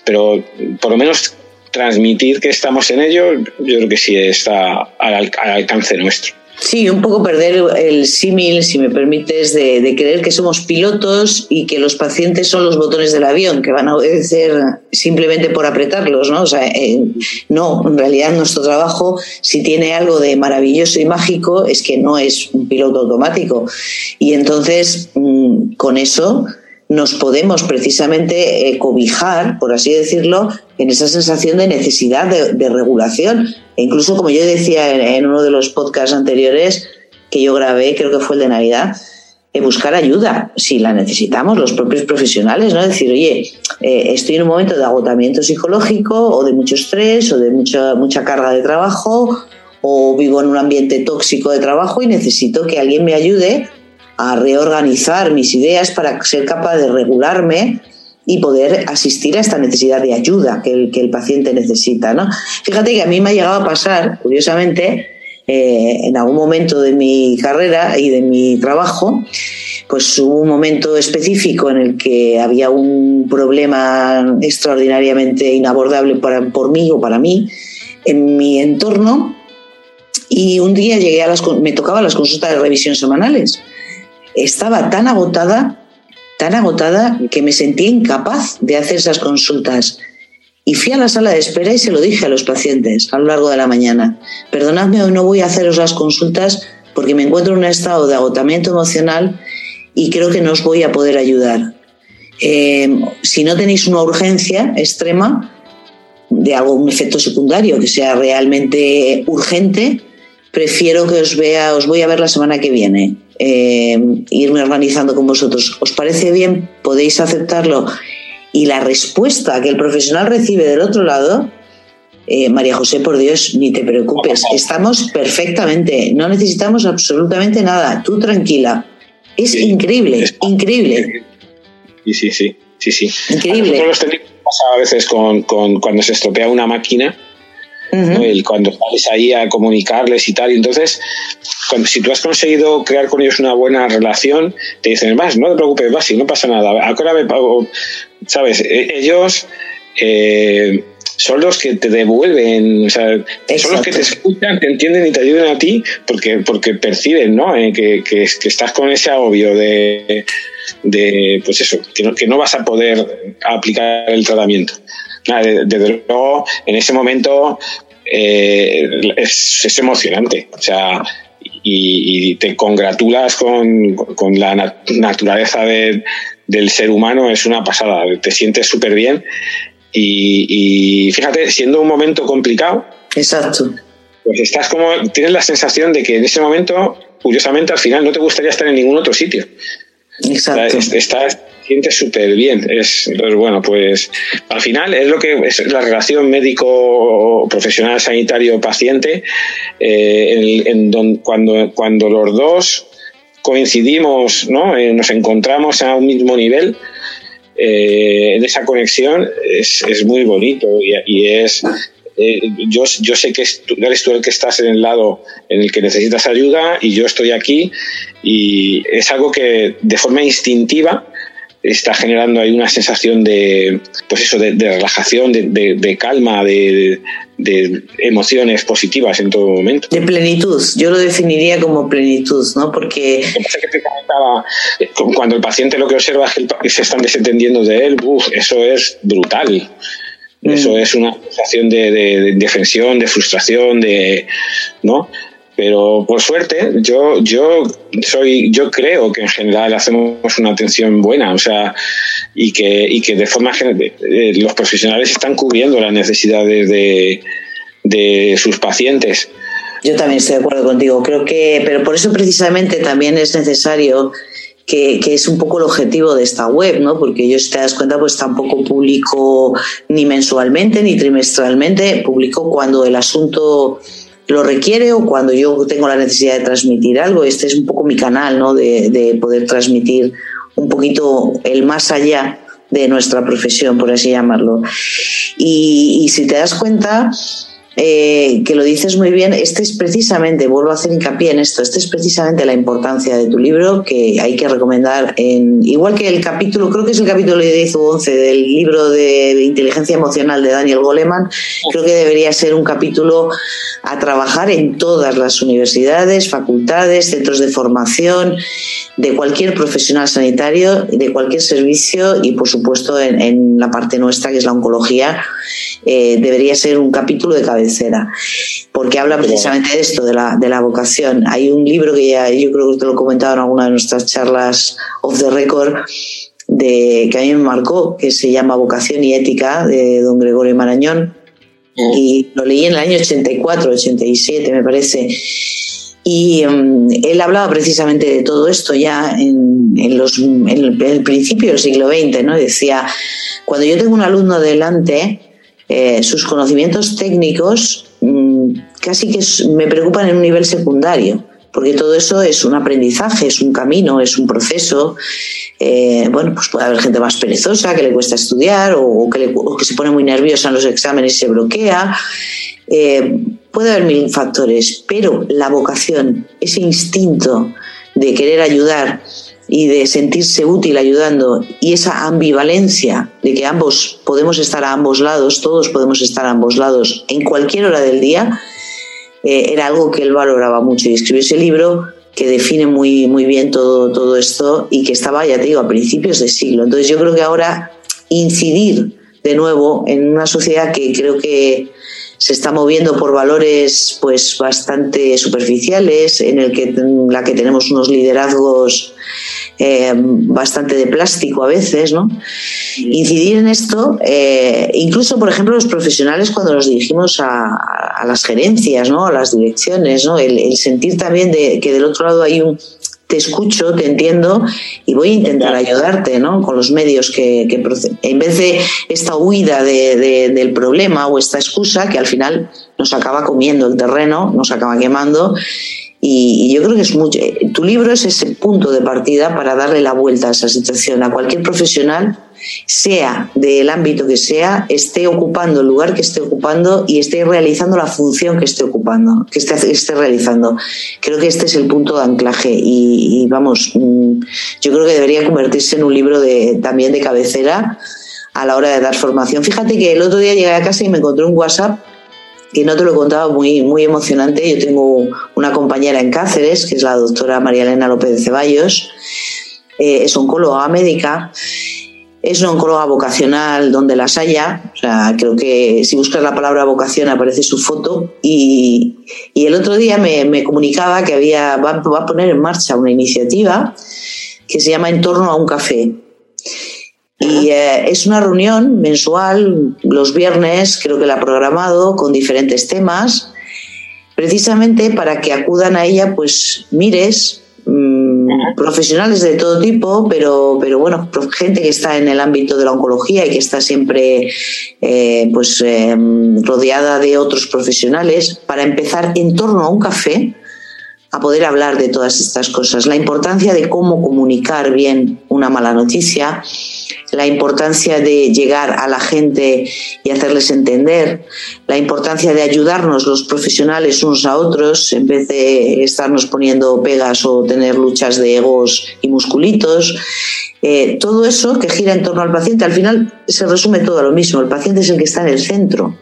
pero por lo menos transmitir que estamos en ello yo creo que sí está al alcance nuestro Sí, un poco perder el símil, si me permites, de, creer que somos pilotos y que los pacientes son los botones del avión, que van a obedecer simplemente por apretarlos, ¿no? O sea, eh, no, en realidad nuestro trabajo, si tiene algo de maravilloso y mágico, es que no es un piloto automático. Y entonces, mm, con eso nos podemos precisamente eh, cobijar, por así decirlo, en esa sensación de necesidad de, regulación. E incluso, como yo decía en, uno de los podcasts anteriores que yo grabé, creo que fue el de Navidad, eh, buscar ayuda si la necesitamos, los propios profesionales, ¿no? Decir, oye, eh, estoy en un momento de agotamiento psicológico o de mucho estrés o de mucha, mucha carga de trabajo o vivo en un ambiente tóxico de trabajo y necesito que alguien me ayude a reorganizar mis ideas para ser capaz de regularme y poder asistir a esta necesidad de ayuda que el, que el paciente necesita. ¿no? Fíjate que a mí me ha llegado a pasar, curiosamente, eh, en algún momento de mi carrera y de mi trabajo, pues hubo un momento específico en el que había un problema extraordinariamente inabordable para, por mí o para mí en mi entorno y un día llegué a las, me tocaba las consultas de revisión semanales estaba tan agotada, tan agotada, que me sentía incapaz de hacer esas consultas. Y fui a la sala de espera y se lo dije a los pacientes a lo largo de la mañana. Perdonadme, hoy no voy a haceros las consultas porque me encuentro en un estado de agotamiento emocional y creo que no os voy a poder ayudar. Eh, si no tenéis una urgencia extrema de algún efecto secundario que sea realmente urgente, prefiero que os vea, os voy a ver la semana que viene eh, irme organizando con vosotros. ¿Os parece bien? ¿Podéis aceptarlo? Y la respuesta que el profesional recibe del otro lado, eh, María José, por Dios, ni te preocupes, estamos perfectamente, no necesitamos absolutamente nada, tú tranquila. Es increíble, increíble. Sí, sí, sí, sí, sí. Increíble. A, a veces con, con, cuando se estropea una máquina, cuando sales ahí a comunicarles y tal. Y entonces, cuando, si tú has conseguido crear con ellos una buena relación, te dicen, más, no te preocupes, vas, si no pasa nada. Ahora me pago, ¿sabes? E, ellos. Eh, son los que te devuelven, o sea, son los que te escuchan, te entienden y te ayudan a ti porque, porque perciben ¿no? Eh, que, que, estás con ese agobio de, de pues eso, que no, que no vas a poder aplicar el tratamiento. Ah, desde luego, en ese momento eh, es, emocionante. O sea, y, te congratulas con, la naturaleza del ser humano, es una pasada. Te sientes súper bien. Y, y, fíjate, siendo un momento complicado. Exacto. Pues estás como. Tienes la sensación de que en ese momento, curiosamente, al final no te gustaría estar en ningún otro sitio. Exacto. Estás, sientes súper bien. Es, bueno, pues al final es lo que es la relación médico profesional sanitario paciente eh, en, cuando, cuando los dos coincidimos, ¿no? Eh, nos encontramos a un mismo nivel. Eh, en esa conexión es, es muy bonito y, y es eh, yo, yo sé que eres tú el que estás en el lado en el que necesitas ayuda y yo estoy aquí y es algo que de forma instintiva está generando ahí una sensación de, pues eso, de, relajación, de, calma, de, emociones positivas en todo momento. De plenitud, yo lo definiría como plenitud, ¿no? Porque... Eh, cuando el paciente lo que observa es que se están desentendiendo de él, eso es brutal. Eso mm. es una sensación de, de, defensión, de frustración, de, ¿no? Pero por suerte, yo, yo soy, yo creo que en general hacemos una atención buena, o sea, y que, y que de forma general eh, los profesionales están cubriendo las necesidades de, de sus pacientes. Yo también estoy de acuerdo contigo. Creo que, pero por eso precisamente también es necesario que, es un poco el objetivo de esta web, ¿no? Porque yo, si te das cuenta, pues tampoco publico ni mensualmente ni trimestralmente, publico cuando el asunto lo requiere o cuando yo tengo la necesidad de transmitir algo. Este es un poco mi canal, ¿no? De, de poder transmitir un poquito el más allá de nuestra profesión, por así llamarlo. Y, y si te das cuenta, eh, que lo dices muy bien, este es precisamente, vuelvo a hacer hincapié en esto, este es precisamente la importancia de tu libro que hay que recomendar en, igual que el capítulo, creo que es el capítulo 10 o 11 del libro de, inteligencia emocional de Daniel Goleman, creo que debería ser un capítulo a trabajar en todas las universidades, facultades, centros de formación, de cualquier profesional sanitario, de cualquier servicio y por supuesto en, la parte nuestra que es la oncología, eh, debería ser un capítulo de cabeza porque habla precisamente de esto, de la, de la vocación. Hay un libro que ya yo creo que te lo he comentado en alguna de nuestras charlas off the record, de, que a mí me marcó, que se llama Vocación y Ética, de don Gregorio Marañón. Y lo leí en el año 84, 87, me parece. Y mm, él hablaba precisamente de todo esto ya en, los, en, el, principio del siglo XX, ¿no? Decía, cuando yo tengo un alumno delante, eh, sus conocimientos técnicos mm, casi que me preocupan en un nivel secundario, porque todo eso es un aprendizaje, es un camino, es un proceso. Eh, bueno, pues puede haber gente más perezosa que le cuesta estudiar o, que, se pone muy nerviosa en los exámenes y se bloquea. Eh, puede haber mil factores, pero la vocación, ese instinto de querer ayudar, y de sentirse útil ayudando y esa ambivalencia de que ambos podemos estar a ambos lados, todos podemos estar a ambos lados en cualquier hora del día, eh, era algo que él valoraba mucho y escribió ese libro que define muy, muy bien todo, todo esto y que estaba, ya te digo, a principios de siglo. Entonces yo creo que ahora incidir de nuevo en una sociedad que creo que se está moviendo por valores pues bastante superficiales, en el que la que tenemos unos liderazgos eh, bastante de plástico a veces, ¿no? Incidir en esto, eh, incluso por ejemplo los profesionales cuando nos dirigimos a, las gerencias, ¿no? A las direcciones, ¿no? El, sentir también de que del otro lado hay un te escucho, te entiendo y voy a intentar ayudarte ¿no? con los medios que, que en vez de esta huida del problema o esta excusa que al final nos acaba comiendo el terreno, nos acaba quemando y, yo creo que es mucho. Tu libro es ese punto de partida para darle la vuelta a esa situación a cualquier profesional, sea del ámbito que sea, esté ocupando el lugar que esté ocupando y esté realizando la función que esté ocupando, que esté, esté realizando. Creo que este es el punto de anclaje y, vamos, mm, yo creo que debería convertirse en un libro de, también de cabecera a la hora de dar formación. Fíjate que el otro día llegué a casa y me encontré un WhatsApp que no te lo he muy, muy emocionante. Yo tengo una compañera en Cáceres, que es la doctora María Elena López de Ceballos, eh, es oncóloga médica. Es una oncóloga vocacional donde las haya. O sea, creo que si buscas la palabra vocación aparece su foto. Y, el otro día me, comunicaba que había, va, va, a poner en marcha una iniciativa que se llama En torno a un café. Y eh, es una reunión mensual, los viernes, creo que la ha programado, con diferentes temas, precisamente para que acudan a ella, pues, mires, Mm, profesionales de todo tipo, pero, pero bueno, gente que está en el ámbito de la oncología y que está siempre eh, pues, em, rodeada de otros profesionales, para empezar en torno a un café a poder hablar de todas estas cosas. La importancia de cómo comunicar bien una mala noticia, la importancia de llegar a la gente y hacerles entender, la importancia de ayudarnos los profesionales unos a otros en vez de estarnos poniendo pegas o tener luchas de egos y musculitos. Eh, todo eso que gira en torno al paciente, al final se resume todo a lo mismo, el paciente es el que está en el centro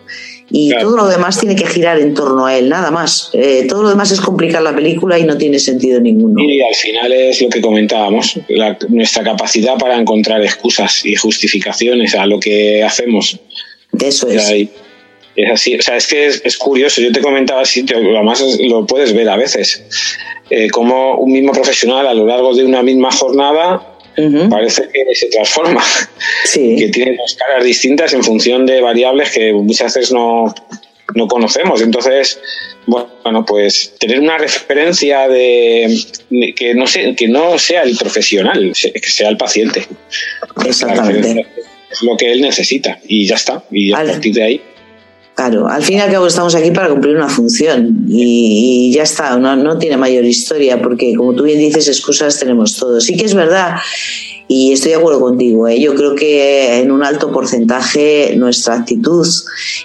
y todo lo demás tiene que girar en torno a él, nada más. Eh, todo lo demás es complicar la película y no tiene sentido ninguno. Y al final es lo que comentábamos, nuestra capacidad para encontrar excusas y justificaciones a lo que hacemos. Eso es. es así, o sea, es que es, curioso, yo te comentaba así, además lo puedes ver a veces, eh, como un mismo profesional a lo largo de una misma jornada parece que se transforma, que tiene dos caras distintas en función de variables que muchas veces no, no conocemos. Entonces, bueno, pues tener una referencia de, que no sea, que no sea el profesional, que sea el paciente. Exactamente. Es lo que él necesita y ya está. Y a partir de ahí Claro, al fin y al cabo estamos aquí para cumplir una función y, ya está, no, no, tiene mayor historia porque como tú bien dices, excusas tenemos todos. Sí que es verdad y estoy de acuerdo contigo, ¿eh? yo creo que en un alto porcentaje nuestra actitud,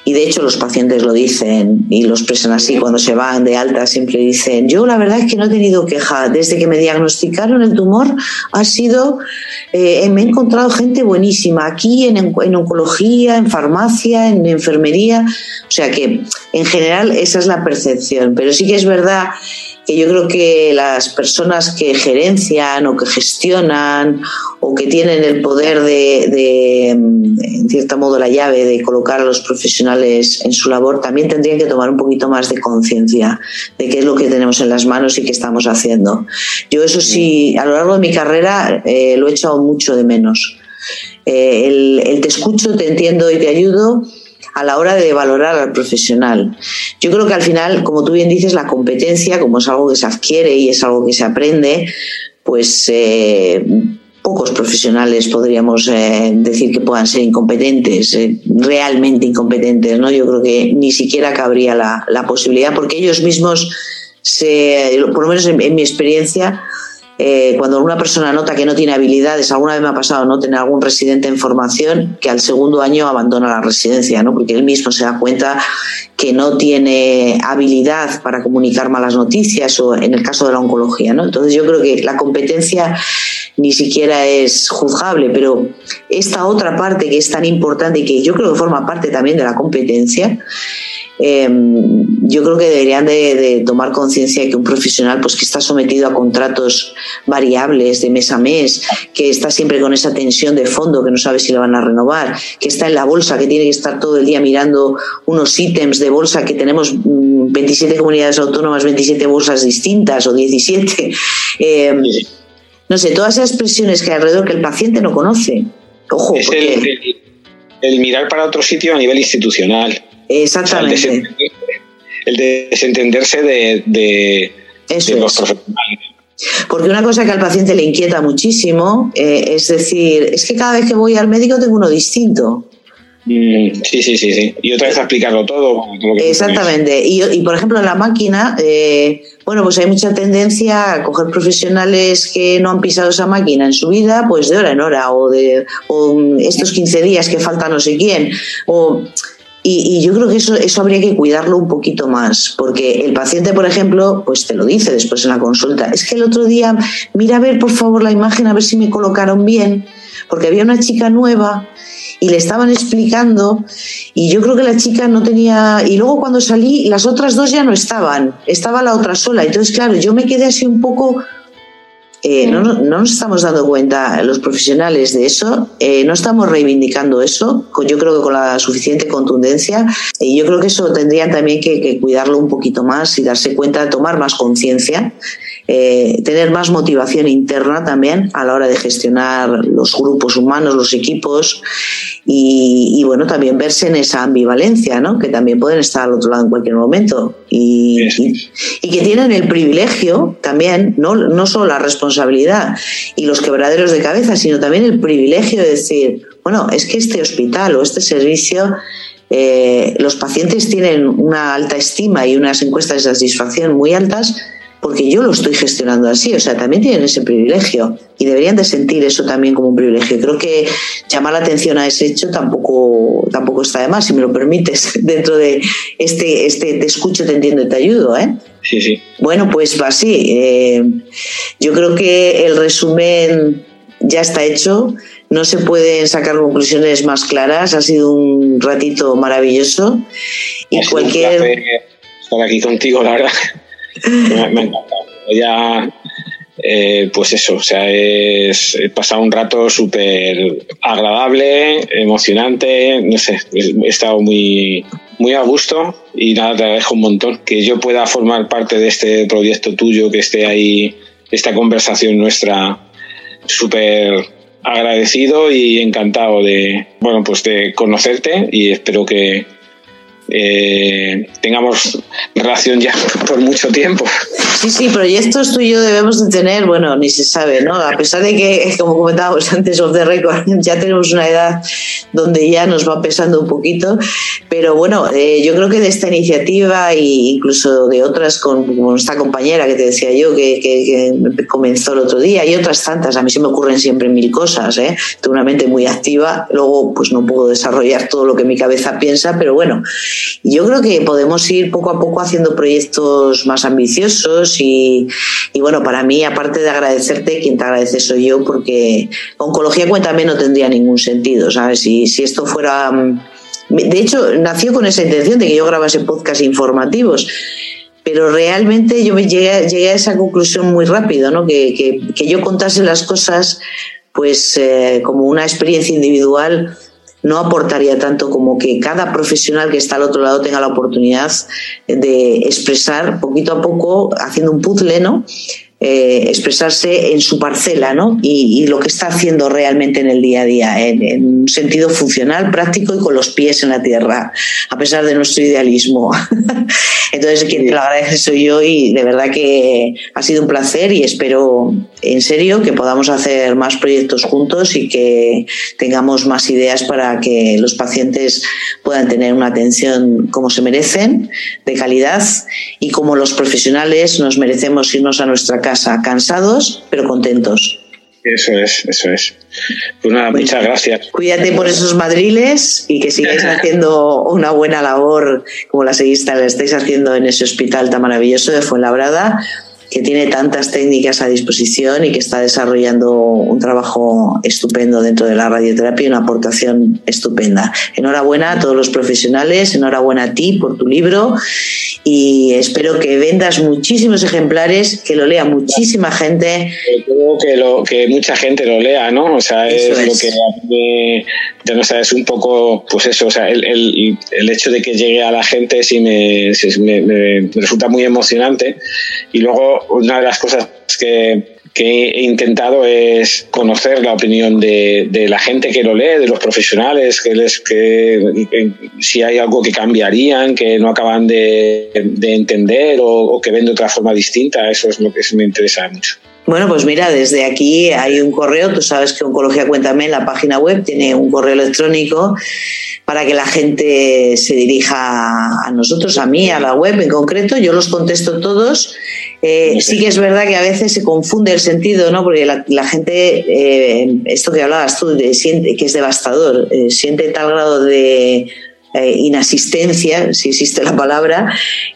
y de hecho los pacientes lo dicen y lo expresan así cuando se van de alta, siempre dicen, yo la verdad es que no he tenido queja, desde que me diagnosticaron el tumor ha sido, eh, me he encontrado gente buenísima aquí en, en oncología, en farmacia, en enfermería, o sea que en general esa es la percepción, pero sí que es verdad que yo creo que las personas que gerencian o que gestionan o que tienen el poder de, en cierto modo, la llave de colocar a los profesionales en su labor, también tendrían que tomar un poquito más de conciencia de qué es lo que tenemos en las manos y qué estamos haciendo. Yo eso sí, a lo largo de mi carrera eh, lo he echado mucho de menos. Eh, el te escucho, te entiendo y te ayudo a la hora de valorar al profesional. Yo creo que al final, como tú bien dices, la competencia, como es algo que se adquiere y es algo que se aprende, pues eh, pocos profesionales podríamos eh, decir que puedan ser incompetentes, eh, realmente incompetentes, ¿no? Yo creo que ni siquiera cabría la, posibilidad, porque ellos mismos, se, por lo menos en mi experiencia, eh, cuando una persona nota que no tiene habilidades, alguna vez me ha pasado no tener algún residente en formación que al segundo año abandona la residencia, ¿no? porque él mismo se da cuenta que no tiene habilidad para comunicar malas noticias o en el caso de la oncología. ¿no? Entonces yo creo que la competencia ni siquiera es juzgable, pero esta otra parte que es tan importante y que yo creo que forma parte también de la competencia, Em, yo creo que deberían de, tomar conciencia de que un profesional pues que está sometido a contratos variables de mes a mes, que está siempre con esa tensión de fondo, que no sabe si le van a renovar, que está en la bolsa, que tiene que estar todo el día mirando unos ítems de bolsa, que tenemos 27 mm, comunidades autónomas, 27 bolsas distintas o 17. Em, no sé, todas esas expresiones que hay alrededor que el paciente no conoce. Ojo, es el mirar para otro sitio a nivel institucional. Exactamente. el, desentenderse de, de, los profesionales. Porque una cosa que al paciente le inquieta muchísimo eh, es decir, es que cada vez que voy al médico tengo uno distinto. Mm, sí, sí, sí, sí. Y otra vez explicarlo todo. Exactamente. Y, y, por ejemplo, en la máquina, eh, bueno, pues hay mucha tendencia a coger profesionales que no han pisado esa máquina en su vida, pues de hora en hora, o de o estos 15 días que falta no sé quién, o y, yo creo que eso, eso habría que cuidarlo un poquito más, porque el paciente, por ejemplo, pues te lo dice después en la consulta, es que el otro día, mira a ver por favor la imagen, a ver si me colocaron bien, porque había una chica nueva y le estaban explicando y yo creo que la chica no tenía y luego cuando salí las otras dos ya no estaban estaba la otra sola. Entonces claro yo me quedé así un poco eh, no, nos estamos dando cuenta los profesionales de eso, eh, no estamos reivindicando eso, yo creo que con la suficiente contundencia, y yo creo que eso tendrían también que, cuidarlo un poquito más y darse cuenta, tomar más conciencia, eh, tener más motivación interna también a la hora de gestionar los grupos humanos, los equipos, y, bueno, también verse en esa ambivalencia, ¿no? que también pueden estar al otro lado en cualquier momento, y, y, que tienen el privilegio también, no, no solo la responsabilidad, responsabilidad y los quebraderos de cabeza, sino también el privilegio de decir, bueno, es que este hospital o este servicio, eh, los pacientes tienen una alta estima y unas encuestas de satisfacción muy altas porque yo lo estoy gestionando así, o sea, también tienen ese privilegio y deberían de sentir eso también como un privilegio. Creo que llamar la atención a ese hecho tampoco, tampoco está de más, si me lo permites, dentro de este, este te escucho, te entiendo y te ayudo, ¿eh? Sí, sí. Bueno, pues va así. Eh, yo creo que el resumen ya está hecho. No se pueden sacar conclusiones más claras. Ha sido un ratito maravilloso. Y cualquier. estar aquí contigo, la verdad. Me, ha encantado. Ya, eh, pues eso, o sea, es, he pasado un rato súper agradable, emocionante, no sé, he estado muy, muy a gusto y nada, te agradezco un montón que yo pueda formar parte de este proyecto tuyo, que esté ahí, esta conversación nuestra, súper agradecido y encantado de, bueno, pues de conocerte y espero que, eh, tengamos relación ya por mucho tiempo. Sí, sí, proyectos tú y yo debemos de tener, bueno, ni se sabe, ¿no? A pesar de que, como comentábamos antes of the record, ya tenemos una edad donde ya nos va pesando un poquito, pero bueno, eh, yo creo que de esta iniciativa e incluso de otras con, esta compañera que te decía yo que, que, comenzó el otro día y otras tantas, a mí se me ocurren siempre mil cosas, ¿eh? Tengo una mente muy activa, luego pues no puedo desarrollar todo lo que mi cabeza piensa, pero bueno, yo creo que podemos ir poco a poco haciendo proyectos más ambiciosos y, bueno, para mí, aparte de agradecerte, quien te agradece soy yo, porque Oncología Cuéntame no tendría ningún sentido, ¿sabes? Si, si esto fuera... Mm, de hecho, nació con esa intención de que yo grabase podcast informativos pero realmente yo me llegué, a esa conclusión muy rápido, ¿no? que, que, yo contase las cosas pues eh, como una experiencia individual no aportaría tanto como que cada profesional que está al otro lado tenga la oportunidad de expresar poquito a poco, haciendo un puzzle, ¿no? Eh, expresarse en su parcela ¿no? Y, lo que está haciendo realmente en el día a día, en, un sentido funcional, práctico y con los pies en la tierra, a pesar de nuestro idealismo. Entonces, quien te lo agradece soy yo y de verdad que ha sido un placer y espero en serio que podamos hacer más proyectos juntos y que tengamos más ideas para que los pacientes puedan tener una atención como se merecen, de calidad y como los profesionales nos merecemos irnos a nuestra casa cansados, pero contentos. Eso es, eso es. Pues nada, muchas gracias. Cuídate por esos madriles y que sigáis haciendo una buena labor como la seguís, la estáis haciendo en ese hospital tan maravilloso de Fuenlabrada que tiene tantas técnicas a disposición y que está desarrollando un trabajo estupendo dentro de la radioterapia y una aportación estupenda. Enhorabuena a todos los profesionales, enhorabuena a ti por tu libro y espero que vendas muchísimos ejemplares, que lo lea muchísima gente. Creo que, lo, que mucha gente lo lea, ¿no? O sea, es, lo que ya no sabes un poco, pues eso, o sea, el, el, el hecho de que llegue a la gente sí me, me, me resulta muy emocionante y luego una de las cosas que, he intentado es conocer la opinión de, la gente que lo lee, de los profesionales, que, les, que, si hay algo que cambiarían, que no acaban de, entender o, que ven de otra forma distinta. Eso es lo que me interesa mucho. Bueno, pues mira, desde aquí hay un correo, tú sabes que Oncología Cuéntame la página web tiene un correo electrónico para que la gente se dirija a nosotros, a mí, a la web en concreto. Yo los contesto todos. Eh, sí que es verdad que a veces se confunde el sentido, ¿no? Porque la, gente, eh, esto que hablabas tú, siente que es devastador, eh, siente tal grado de eh, inasistencia, si existe la palabra,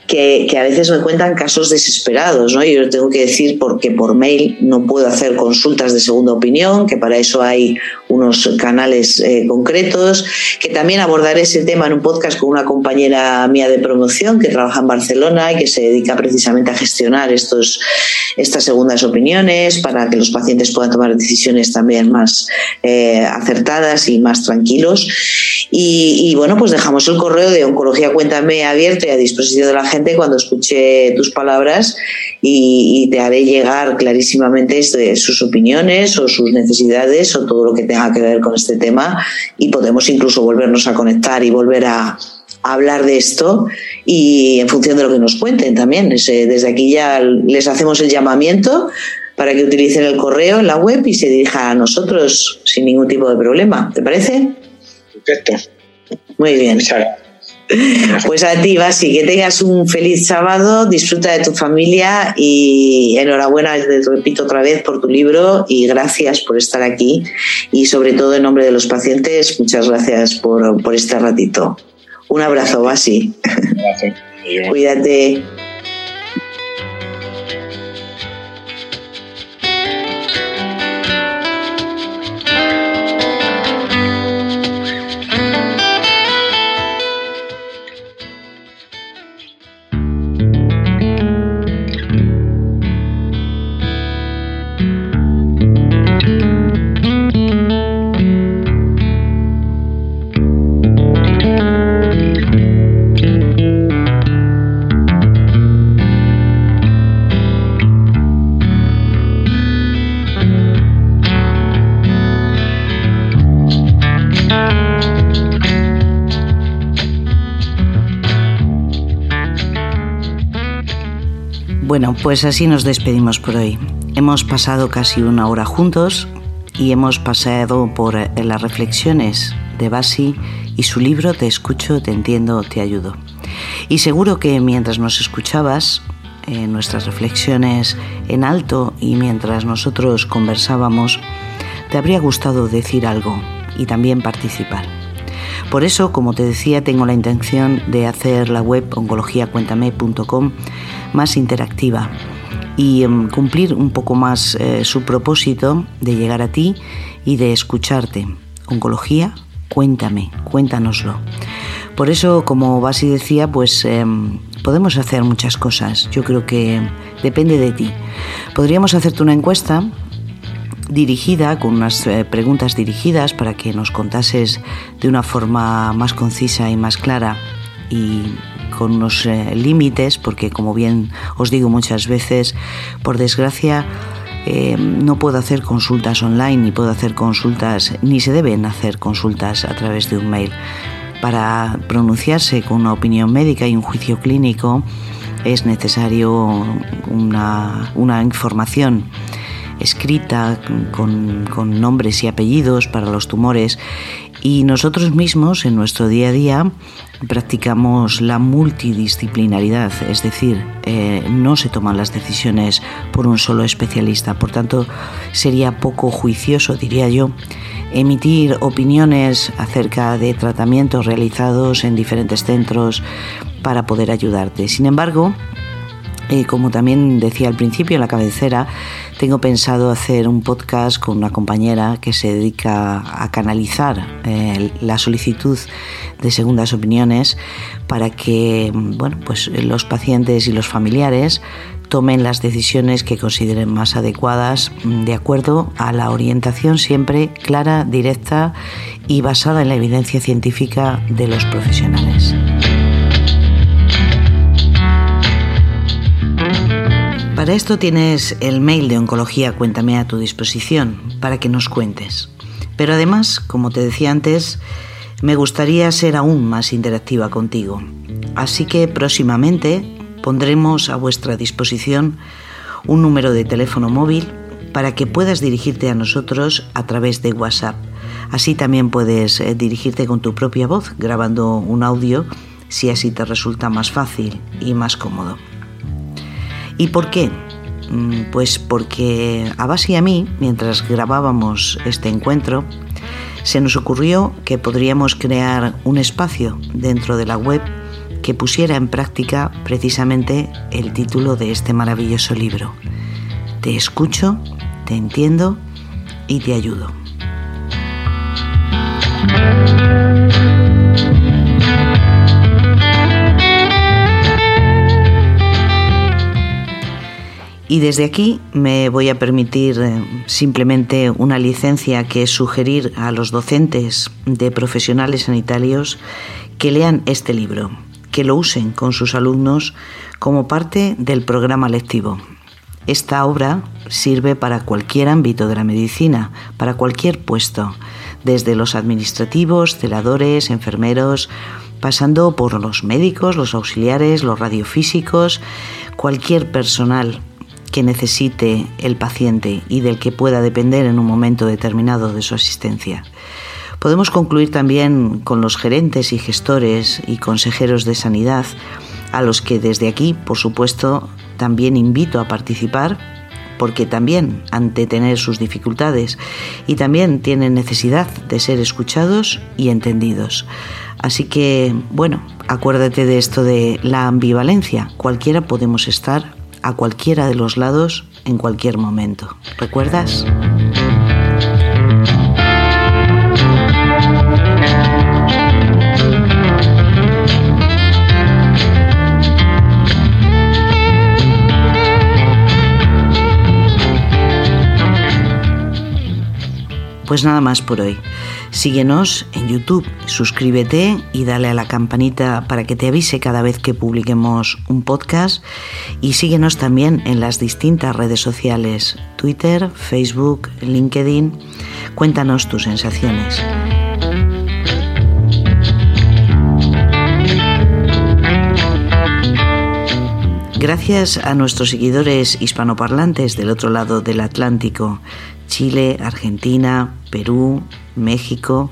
que, a veces me cuentan casos desesperados. ¿no? Yo tengo que decir porque por mail no puedo hacer consultas de segunda opinión, que para eso hay unos canales eh, concretos, que también abordaré ese tema en un podcast con una compañera mía de promoción que trabaja en Barcelona y que se dedica precisamente a gestionar estos, estas segundas opiniones para que los pacientes puedan tomar decisiones también más eh, acertadas y más tranquilos. Y, bueno, pues dejamos el correo de Oncología Cuéntame abierto y a disposición de la gente cuando escuche tus palabras y, te haré llegar clarísimamente sus opiniones o sus necesidades o todo lo que tenga que ver con este tema y podemos incluso volvernos a conectar y volver a, hablar de esto y en función de lo que nos cuenten también. Desde aquí ya les hacemos el llamamiento para que utilicen el correo en la web y se dirijan a nosotros sin ningún tipo de problema. ¿Te parece? Perfecto. Muy bien. Pues a ti, Basi, que tengas un feliz sábado, disfruta de tu familia y enhorabuena, te repito otra vez, por tu libro y gracias por estar aquí y sobre todo en nombre de los pacientes, muchas gracias por, por este ratito. Un abrazo, Basi. Cuídate. Bueno, pues así nos despedimos por hoy. Hemos pasado casi una hora juntos y hemos pasado por eh, las reflexiones de Basi y su libro Te escucho, te entiendo, te ayudo. Y seguro que mientras nos escuchabas, en nuestras reflexiones en alto y mientras nosotros conversábamos, te habría gustado decir algo y también participar. Por eso, como te decía, tengo la intención de hacer la web oncologiacuéntame.com más interactiva y em, cumplir un poco más eh, su propósito de llegar a ti y de escucharte. Oncología, cuéntame, cuéntanoslo. Por eso, como Basi decía, pues em, podemos hacer muchas cosas. Yo creo que depende de ti. Podríamos hacerte una encuesta dirigida, con unas eh, preguntas dirigidas para que nos contases de una forma más concisa y más clara y con unos eh, límites, porque como bien os digo muchas veces, por desgracia, eh, no puedo hacer consultas online, ni puedo hacer consultas, ni se deben hacer consultas a través de un mail. Para pronunciarse con una opinión médica y un juicio clínico es necesario una, una información escrita con, nombres y apellidos para los tumores y nosotros mismos en nuestro día a día practicamos la multidisciplinaridad, es decir, eh, no se toman las decisiones por un solo especialista. Por tanto, sería poco juicioso, diría yo, emitir opiniones acerca de tratamientos realizados en diferentes centros para poder ayudarte. Sin embargo, como también decía al principio en la cabecera, tengo pensado hacer un podcast con una compañera que se dedica a canalizar eh, la solicitud de segundas opiniones para que bueno, pues los pacientes y los familiares tomen las decisiones que consideren más adecuadas de acuerdo a la orientación siempre clara, directa y basada en la evidencia científica de los profesionales. Para esto tienes el mail de Oncología Cuéntame a tu disposición para que nos cuentes. Pero además, como te decía antes, me gustaría ser aún más interactiva contigo. Así que próximamente pondremos a vuestra disposición un número de teléfono móvil para que puedas dirigirte a nosotros a través de WhatsApp. Así también puedes eh, dirigirte con tu propia voz grabando un audio si así te resulta más fácil y más cómodo. ¿Y por qué? Mm, pues porque a Bas y a mí, mientras grabábamos este encuentro, se nos ocurrió que podríamos crear un espacio dentro de la web que pusiera en práctica precisamente el título de este maravilloso libro. Te escucho, te entiendo y te ayudo. Y desde aquí me voy a permitir eh, simplemente una licencia que es sugerir a los docentes de profesionales sanitarios que lean este libro, que lo usen con sus alumnos como parte del programa lectivo. Esta obra sirve para cualquier ámbito de la medicina, para cualquier puesto, desde los administrativos, celadores, enfermeros, pasando por los médicos, los auxiliares, los radiofísicos, cualquier personal que necesite el paciente y del que pueda depender en un momento determinado de su asistencia. Podemos concluir también con los gerentes y gestores y consejeros de sanidad, a los que desde aquí, por supuesto, también invito a participar, porque también han de tener sus dificultades y también tienen necesidad de ser escuchados y entendidos. Así que, bueno, acuérdate de esto de la ambivalencia. Cualquiera podemos estar a cualquiera de los lados en cualquier momento. ¿Recuerdas? Pues nada más por hoy. Síguenos en YouTube, suscríbete y dale a la campanita para que te avise cada vez que publiquemos un podcast y síguenos también en las distintas redes sociales, Twitter, Facebook, LinkedIn. Cuéntanos tus sensaciones. Gracias a nuestros seguidores hispanoparlantes del otro lado del Atlántico, Chile, Argentina, Perú, México,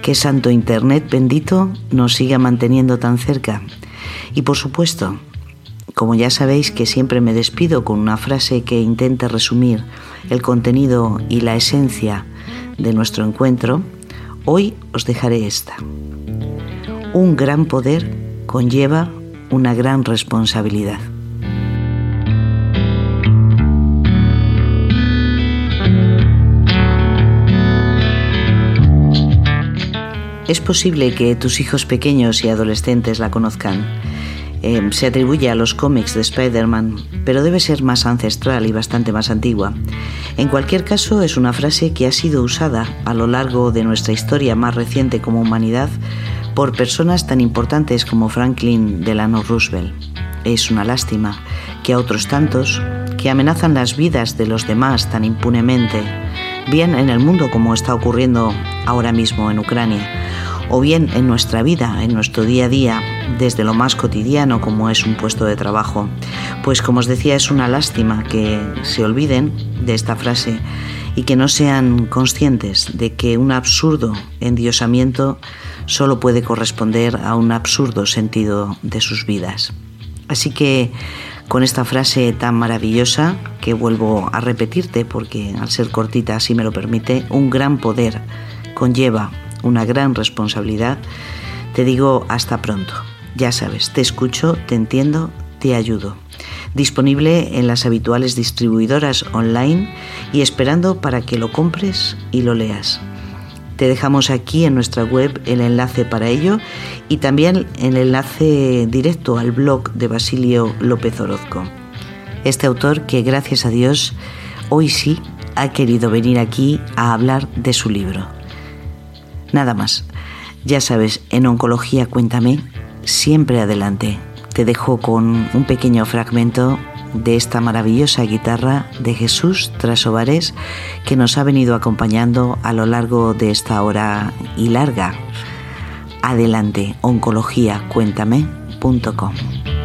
que santo Internet bendito nos siga manteniendo tan cerca. Y por supuesto, como ya sabéis que siempre me despido con una frase que intenta resumir el contenido y la esencia de nuestro encuentro, hoy os dejaré esta. Un gran poder conlleva una gran responsabilidad. Es posible que tus hijos pequeños y adolescentes la conozcan. Em, se atribuye a los cómics de Spider-Man, pero debe ser más ancestral y bastante más antigua. En cualquier caso, es una frase que ha sido usada a lo largo de nuestra historia más reciente como humanidad por personas tan importantes como Franklin Delano Roosevelt. Es una lástima que a otros tantos, que amenazan las vidas de los demás tan impunemente, bien en el mundo como está ocurriendo ahora mismo en Ucrania, o bien en nuestra vida, en nuestro día a día, desde lo más cotidiano como es un puesto de trabajo. Pues como os decía, es una lástima que se olviden de esta frase y que no sean conscientes de que un absurdo endiosamiento solo puede corresponder a un absurdo sentido de sus vidas. Así que con esta frase tan maravillosa que vuelvo a repetirte porque al ser cortita así me lo permite, un gran poder conlleva una gran responsabilidad, te digo hasta pronto. Ya sabes, te escucho, te entiendo, te ayudo. Disponible en las habituales distribuidoras online y esperando para que lo compres y lo leas. Te dejamos aquí en nuestra web el enlace para ello y también el enlace directo al blog de Basilio López Orozco. Este autor que gracias a Dios hoy sí ha querido venir aquí a hablar de su libro. Nada más. Ya sabes, en oncología cuéntame, siempre adelante. Te dejo con un pequeño fragmento de esta maravillosa guitarra de Jesús Trasovares que nos ha venido acompañando a lo largo de esta hora y larga. Adelante, oncologiacuéntame.com.